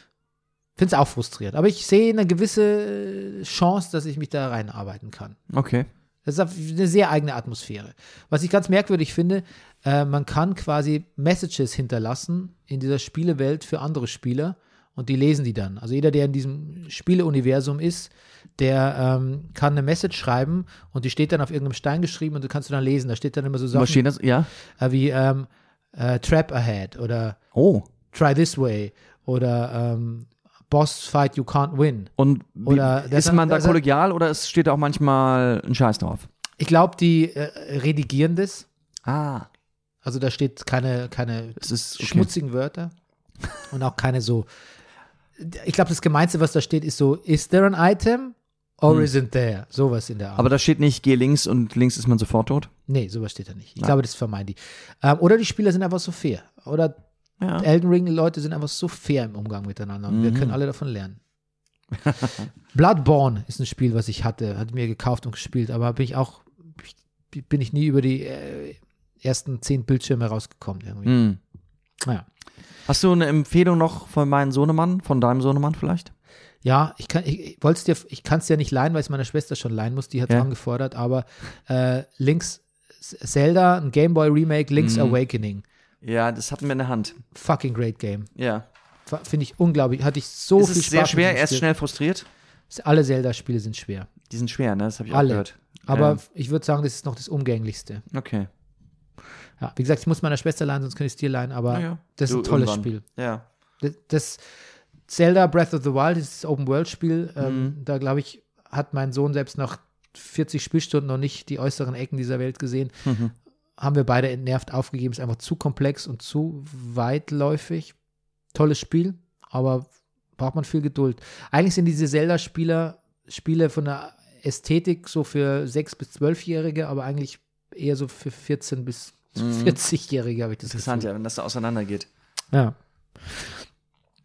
finde es auch frustrierend. Aber ich sehe eine gewisse Chance, dass ich mich da reinarbeiten kann. Okay. Das ist eine sehr eigene Atmosphäre. Was ich ganz merkwürdig finde, äh, man kann quasi Messages hinterlassen in dieser Spielewelt für andere Spieler und die lesen die dann. Also jeder, der in diesem Spieleuniversum ist, der ähm, kann eine Message schreiben und die steht dann auf irgendeinem Stein geschrieben und du kannst du dann lesen. Da steht dann immer so Sachen das? Ja. äh, wie ähm, äh, Trap Ahead oder Oh. Try This Way oder ähm, Boss Fight You Can't Win. Und wie, Oder ist man da kollegial oder es steht da auch manchmal ein Scheiß drauf? Ich glaube, die äh, redigieren das. Ah. Also da steht keine, keine ist okay. schmutzigen Wörter und auch keine so. Ich glaube, das Gemeinste, was da steht, ist so: Is there an item or Hm. isn't there? Sowas in der Art. Aber da steht nicht, geh links und links ist man sofort tot? nee, sowas steht da nicht. Ich Ja. glaube, das vermeiden die. Ähm, oder die Spieler sind einfach so fair. Oder Ja. Elden Ring-Leute sind einfach so fair im Umgang miteinander. Und wir Mhm. können alle davon lernen. Bloodborne ist ein Spiel, was ich hatte, hat mir gekauft und gespielt, aber bin ich auch, bin ich nie über die äh, ersten zehn Bildschirme rausgekommen irgendwie. Hm. Naja. Hast du eine Empfehlung noch von meinem Sohnemann, von deinem Sohnemann vielleicht? Ja, ich kann, ich, ich dir, ich kann es dir nicht leihen, weil es meiner Schwester schon leihen muss, die hat es Ja. angefordert, aber äh, Links Zelda, ein Game Boy Remake, Link's Mhm. Awakening. Ja, das hatten wir in der Hand. Fucking great game. Ja. Finde ich unglaublich. Hatte ich so ist viel es Spaß. sehr mit schwer, er ist schnell frustriert. Alle Zelda-Spiele sind schwer. Die sind schwer, ne? Das habe ich auch Alle. gehört. Aber Ja. ich würde sagen, das ist noch das umgänglichste. Okay. Ja, wie gesagt, ich muss meiner Schwester leihen, sonst könnte ich es dir leihen, aber Ja, ja. das ist Du ein tolles irgendwann. Spiel. Ja. Das, das Zelda Breath of the Wild, dieses Open-World-Spiel, ähm, Mhm. da glaube ich, hat mein Sohn selbst nach 40 Spielstunden noch nicht die äußeren Ecken dieser Welt gesehen. Mhm. Haben wir beide entnervt aufgegeben. Ist einfach zu komplex und zu weitläufig. Tolles Spiel, aber braucht man viel Geduld. Eigentlich sind diese Zelda-Spieler Spiele von der Ästhetik so für 6- bis 12-Jährige, aber eigentlich eher so für 14- bis 40-Jährige, habe ich das Mhm. Interessant, Gefühl. ja, wenn das da auseinandergeht. Ja.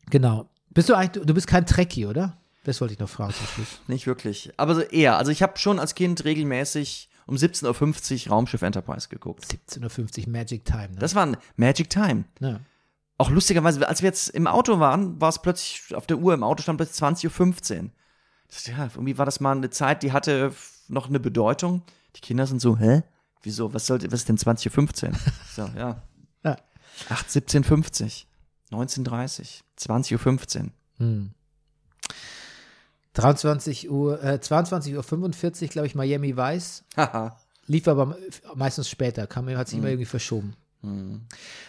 Genau. Bist du eigentlich, du bist kein Trekkie, oder? Das wollte ich noch fragen zum Schluss. Nicht wirklich. Aber so eher. Also ich habe schon als Kind regelmäßig um 17.50 Uhr Raumschiff Enterprise geguckt. 17.50 Uhr Magic Time. Ne? Das war ein Magic Time. ja. Auch lustigerweise, als wir jetzt im Auto waren, war es plötzlich auf der Uhr im Auto stand plötzlich 20.15 Uhr. Ja, irgendwie war das mal eine Zeit, die hatte noch eine Bedeutung. Die Kinder sind so, hä? Wieso? Was sollte, was ist denn 20.15 Uhr? So, ja. Ja. 8, 17.50 19.30 20.15 Uhr. Hm. 23 Uhr, äh, 22 Uhr 45, glaube ich, Miami Vice. Haha. Lief aber meistens später, kam, hat sich immer Mhm. irgendwie verschoben.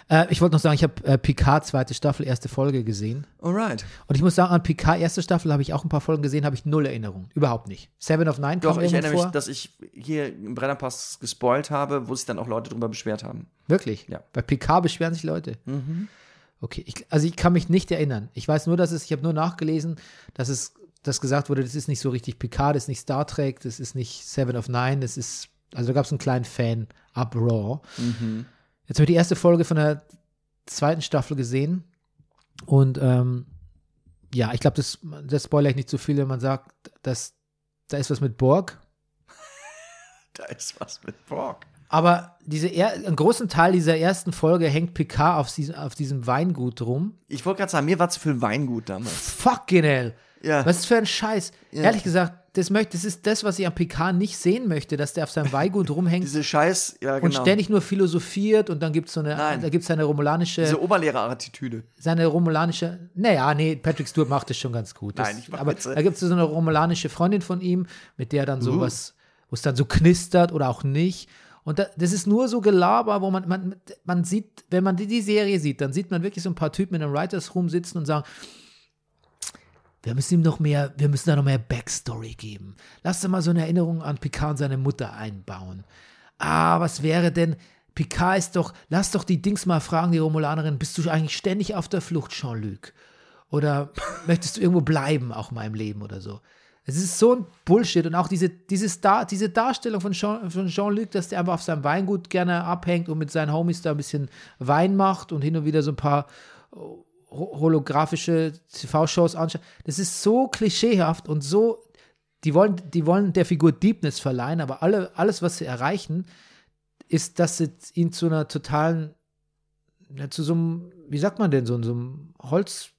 Äh, ich wollte noch sagen, ich habe äh, Picard zweite Staffel, erste Folge gesehen. Alright. Und ich muss sagen, an Picard erste Staffel habe ich auch ein paar Folgen gesehen, habe ich null Erinnerung. Überhaupt nicht. Seven of Nine Doch, ich erinnere vor. mich, dass ich hier im Brennerpass gespoilt habe, wo sich dann auch Leute drüber beschwert haben. Wirklich? Ja. Bei Picard beschweren sich Leute. Okay, ich, also ich kann mich nicht erinnern. Ich weiß nur, dass es, ich habe nur nachgelesen, dass es, dass gesagt wurde, das ist nicht so richtig Picard, das ist nicht Star Trek, das ist nicht Seven of Nine, das ist, also da gab es einen kleinen Fan-Uproar. Jetzt habe ich die erste Folge von der zweiten Staffel gesehen und ähm, ja, ich glaube, das, das spoilere ich nicht zu viel, wenn man sagt, dass da ist was mit Borg. Da ist was mit Borg. Aber diese er, einen großen Teil dieser ersten Folge hängt Picard auf, diesem- auf diesem Weingut rum. Ich wollte gerade sagen, mir war zu viel Weingut damals. Fucking hell. Ja. Was ist für ein Scheiß? Ja. Ehrlich gesagt, das, möchte, das ist das, was ich am Picard nicht sehen möchte, dass der auf seinem Weingut rumhängt Diese Scheiß, ja genau. und ständig nur philosophiert und dann gibt es so eine, Nein. da es seine romulanische, Diese Oberlehrerattitüde. seine romulanische, naja, nee, Patrick Stewart macht das schon ganz gut. Das, Nein, ich mach aber Witze. da gibt es so eine romulanische Freundin von ihm, mit der dann Uh. sowas, wo es dann so knistert oder auch nicht. Und da, das ist nur so Gelaber, wo man, man, man sieht, wenn man die, die Serie sieht, dann sieht man wirklich so ein paar Typen in einem Writers Room sitzen und sagen, wir müssen ihm noch mehr, wir müssen da noch mehr Backstory geben. Lass doch mal so eine Erinnerung an Picard und seine Mutter einbauen. Ah, was wäre denn, Picard ist doch, lass doch die Dings mal fragen, die Romulanerin, bist du eigentlich ständig auf der Flucht, Jean-Luc? Oder möchtest du irgendwo bleiben, auch in meinem Leben oder so? Es ist so ein Bullshit und auch diese, dieses Dar diese Darstellung von Jean- von Jean-Luc, dass der einfach auf seinem Weingut gerne abhängt und mit seinen Homies da ein bisschen Wein macht und hin und wieder so ein paar ho- holographische TV-Shows anschaut. Das ist so klischeehaft und so, die wollen, die wollen der Figur Deepness verleihen, aber alle, alles, was sie erreichen, ist, dass sie ihn zu einer totalen, zu so einem, wie sagt man denn, so, so einem Holz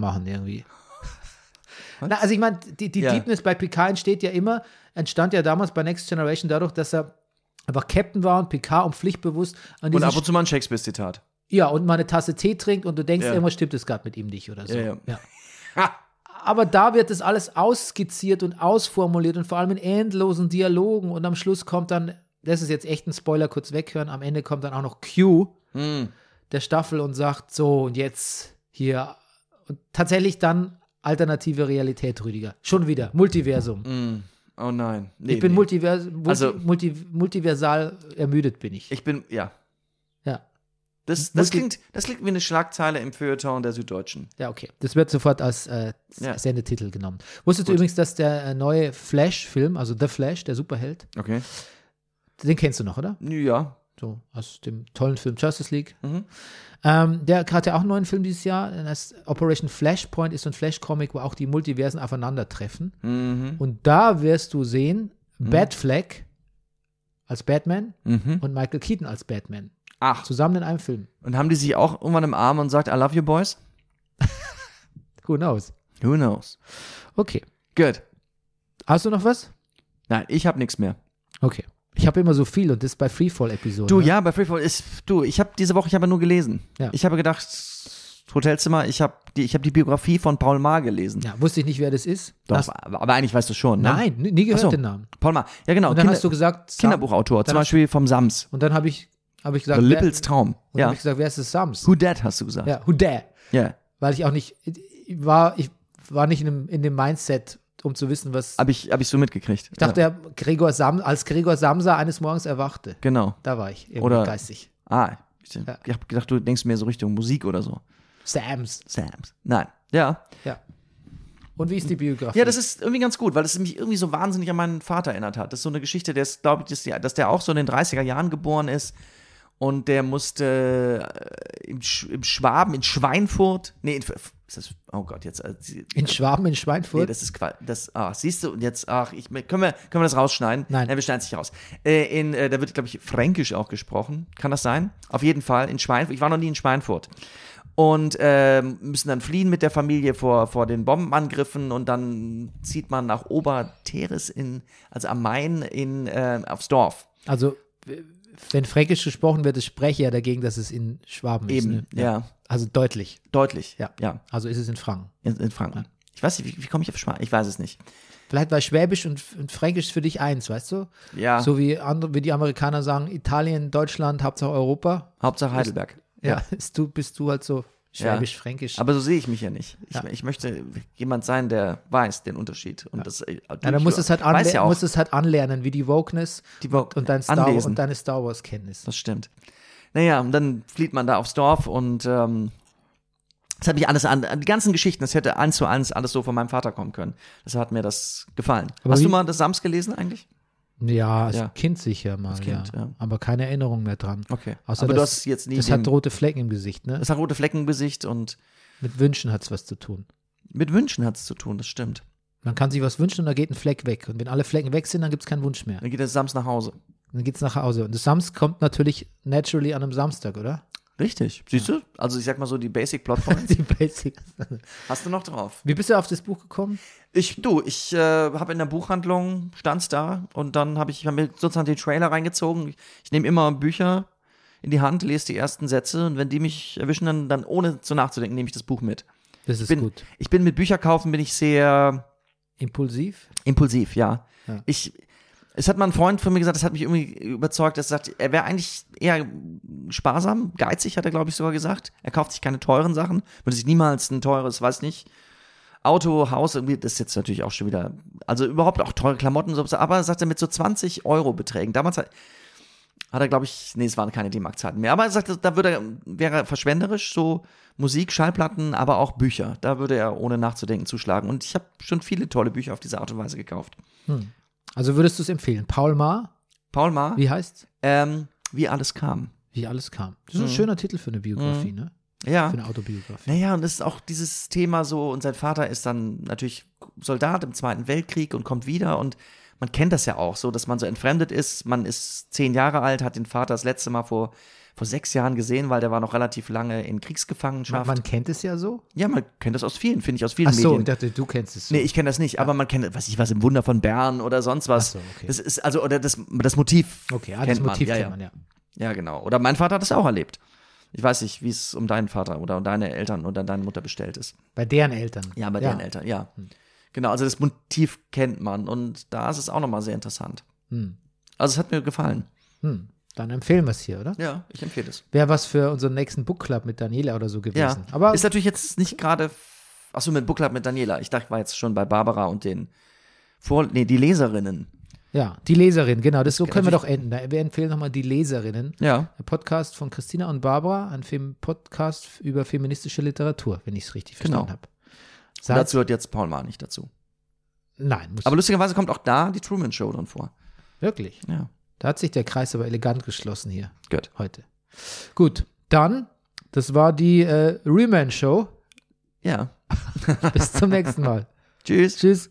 machen irgendwie. Na, also ich meine, die, die Ja. Deepness bei Picard entsteht ja immer, entstand ja damals bei Next Generation dadurch, dass er einfach Captain war und Picard und pflichtbewusst an Und ab und zu mal ein Shakespeare-Zitat. ja, und mal eine Tasse Tee trinkt und du denkst, Ja. irgendwas stimmt es gerade mit ihm nicht oder so. Ja, ja. Aber da wird das alles ausskizziert und ausformuliert und vor allem in endlosen Dialogen und am Schluss kommt dann, das ist jetzt echt ein Spoiler, kurz weghören, am Ende kommt dann auch noch Q Hm. der Staffel und sagt so und jetzt hier und tatsächlich dann alternative Realität, Rüdiger. Schon wieder, Multiversum. Oh nein. Nee, ich bin nee. multivers multi, Also- multi, multiversal ermüdet bin ich. Ich bin, ja. Ja. Das, das, Multi- klingt, das klingt wie eine Schlagzeile im Feuilleton der Süddeutschen. Ja, okay. Das wird sofort als äh, Ja. Sendetitel genommen. Wusstest du Gut. übrigens, dass der äh, neue Flash-Film, also The Flash, der Superheld, Okay. den kennst du noch, oder? Ja. So aus dem tollen Film Justice League. Mhm. Ähm, der hat ja auch einen neuen Film dieses Jahr. Das Operation Flashpoint ist so ein Flash-Comic, wo auch die Multiversen aufeinandertreffen. Mhm. Und da wirst du sehen, Batfleck als Batman Mhm. und Michael Keaton als Batman. Ach, Zusammen in einem Film. und haben die sich auch irgendwann im Arm und sagt, I love you boys? Who knows? Who knows? Okay. Good. Hast du noch was? Nein, ich habe nichts mehr. Okay. Ich habe immer so viel und das bei Freefall-Episoden. Du, ne? ja, bei Freefall ist, du, ich habe diese Woche, ich habe nur gelesen. Ja. Ich habe gedacht, Hotelzimmer, ich habe die, ich habe die Biografie von Paul Maar gelesen. Ja, wusste ich nicht, wer das ist. Doch, Hast, aber, aber eigentlich weißt du schon, ne? nein, nie gehört so. den Namen. Paul Maar, ja genau, Und dann Kinder, hast du gesagt. Kinderbuchautor, zum Beispiel vom Sams. Und dann habe ich, hab ich gesagt, wer, Lippels Traum. und dann Ja. habe ich gesagt, wer ist das Sams? Who Dat hast du gesagt. Ja, who dare? Ja. Weil ich auch nicht, ich war, ich war nicht in dem, in dem Mindset, um zu wissen, was. Habe ich, hab ich so mitgekriegt. ich dachte, ja. Gregor Sam, als Gregor Samsa eines Morgens erwachte. Genau. Da war ich Oder- geistig. Ah, ich, ich habe gedacht, du denkst mehr so Richtung Musik oder so. Sams. Sams. Nein. Ja. Ja. Und wie ist die Biografie? Ja, das ist irgendwie ganz gut, weil es mich irgendwie so wahnsinnig an meinen Vater erinnert hat. Das ist so eine Geschichte, der ist, glaube ich, dass, die- dass der auch so in den 30er Jahren geboren ist und der musste äh, im, Sch im Schwaben, in Schweinfurt, nee, in, ist das, oh Gott, jetzt, äh, in Schwaben, in nee, Schweinfurt. das ist Qual, das, ah, siehst du, und jetzt, ach, ich, können wir, können wir das rausschneiden? Nein. wir schneiden es nicht raus. Äh, in, äh, da wird, glaube ich, Fränkisch auch gesprochen. Kann das sein? Auf jeden Fall, in Schweinfurt. Ich war noch nie in Schweinfurt. Und ähm, müssen dann fliehen mit der Familie vor, vor den Bombenangriffen und dann zieht man nach Oberteres in, also am Main in, äh, aufs Dorf. also, wenn Fränkisch gesprochen wird, ich spreche ja dagegen, dass es in Schwaben Eben, ist. Ne? ja. Also deutlich. Deutlich. Ja. Ja, Also ist es in Franken. in, in Franken. Ich weiß nicht, wie, wie komme ich auf Schwein? Ich weiß es nicht. Vielleicht war Schwäbisch und, und Fränkisch für dich eins, weißt du? Ja, So wie, andere, wie die Amerikaner sagen, Italien, Deutschland, Hauptsache Europa. Hauptsache Heidelberg. Ja, Ist du, bist du halt so Schwäbisch, Fränkisch. Aber so sehe ich mich ja nicht. Ich, Ja. ich möchte jemand sein, der weiß den Unterschied. Und das, äh, ja, dann musst du es halt, weiß ja musst es halt anlernen, wie die Wokeness die Vogue und, dein Star anlesen. und deine Star Wars Kenntnis. Das stimmt. Naja, und dann flieht man da aufs Dorf und ähm, das hat mich alles an, an die ganzen Geschichten, das hätte eins zu eins alles so von meinem Vater kommen können. Das hat mir das gefallen. Aber Hast wie- du mal das Sams gelesen eigentlich? Ja, als Ja. Kind sicher mal, Kind, ja. ja. Aber keine Erinnerung mehr dran. Okay. Außer Aber du das- hast jetzt nie Das den, hat rote Flecken im Gesicht, ne? das hat rote Flecken im Gesicht und Mit Wünschen hat es was zu tun. mit Wünschen hat es zu tun, das stimmt. Man kann sich was wünschen und da geht ein Fleck weg. Und wenn alle Flecken weg sind, dann gibt es keinen Wunsch mehr. Dann geht der Sams nach Hause. Dann geht's nach Hause. Und das Sams kommt natürlich naturally an einem Samstag, oder? Richtig. Siehst du? Also ich sag mal so die Basic Plot Points. Die Basics. hast du noch drauf? Wie bist du auf das Buch gekommen? Ich, du, ich äh, habe in der Buchhandlung, stand's da und dann habe ich, ich hab mir sozusagen den Trailer reingezogen. Ich, ich nehme immer Bücher in die Hand, lese die ersten Sätze und wenn die mich erwischen, dann, dann ohne zu nachzudenken, nehme ich das Buch mit. Das ist bin, gut. Ich bin mit Bücherkaufen bin ich sehr Impulsiv? impulsiv, ja. Ja. Ich, es hat mal ein Freund von mir gesagt, das hat mich irgendwie überzeugt, dass er sagt, er wäre eigentlich eher sparsam, geizig, hat er, glaube ich, sogar gesagt. Er kauft sich keine teuren Sachen, würde sich niemals ein teures, weiß nicht, Auto, Haus, irgendwie, das ist jetzt natürlich auch schon wieder, also überhaupt auch teure Klamotten, so, aber sagt er mit so 20 Euro Beträgen. Damals hat, hat er, glaube ich, nee, es waren keine D-Mark-Zeiten mehr, aber er sagte, da würde er, wäre er verschwenderisch, so Musik, Schallplatten, aber auch Bücher. Da würde er ohne nachzudenken zuschlagen. Und ich habe schon viele tolle Bücher auf diese Art und Weise gekauft. Also würdest du es empfehlen? Paul Maar? Paul Maar, Wie heißt ähm, wie alles kam. Wie alles kam. Das ist ein schöner Titel für eine Biografie, ne? Ja. Für eine Autobiografie. Naja, und es ist auch dieses Thema so, und sein Vater ist dann natürlich Soldat im Zweiten Weltkrieg und kommt wieder und man kennt das ja auch so, dass man so entfremdet ist. Man ist zehn Jahre alt, hat den Vater das letzte Mal vor, vor sechs Jahren gesehen, weil der war noch relativ lange in Man, Kriegsgefangenschaft. man kennt es ja so. ja, man kennt das aus vielen, finde ich, aus vielen Ach so, Medien. ich dachte, du kennst es so. Nee, ich kenne das nicht, aber man kennt, weiß ich was, im Wunder von Bern oder sonst was. Ach so, okay. Das ist, also, oder das, das Motiv. okay, ah, das man. Motiv ja, kennt ja. man, ja. Ja, genau. Oder mein Vater hat das auch erlebt. Ich weiß nicht, wie es um deinen Vater oder um deine Eltern oder deine Mutter bestellt ist. Bei deren Eltern. Ja, bei deren Eltern, ja. Hm. Genau, also das Motiv kennt man und da ist es auch nochmal sehr interessant. Hm. Also es hat mir gefallen. Hm. Dann empfehlen wir es hier, oder? Ja, ich empfehle es. Wäre was für unseren nächsten Book Club mit Daniela oder so gewesen. Ja, Aber ist natürlich jetzt nicht gerade, achso, mit Book Club mit Daniela. Ich dachte, ich war jetzt schon bei Barbara und den Vor, nee, die Leserinnen. Ja, die Leserin, genau, das so können wir doch enden. Wir empfehlen nochmal die Leserinnen. Ja, Der Podcast von Christina und Barbara, ein Film Podcast über feministische Literatur, wenn ich es richtig Genau. verstanden habe. und Seit- dazu hört jetzt Paul Mar nicht dazu. Nein, muss Aber lustigerweise kommt auch da die Truman Show drin vor. wirklich. Ja. Da hat sich der Kreis aber elegant geschlossen hier Gut. heute. Gut, dann, das war die äh, Reman-Show. Ja. Bis zum nächsten Mal. Tschüss. Tschüss.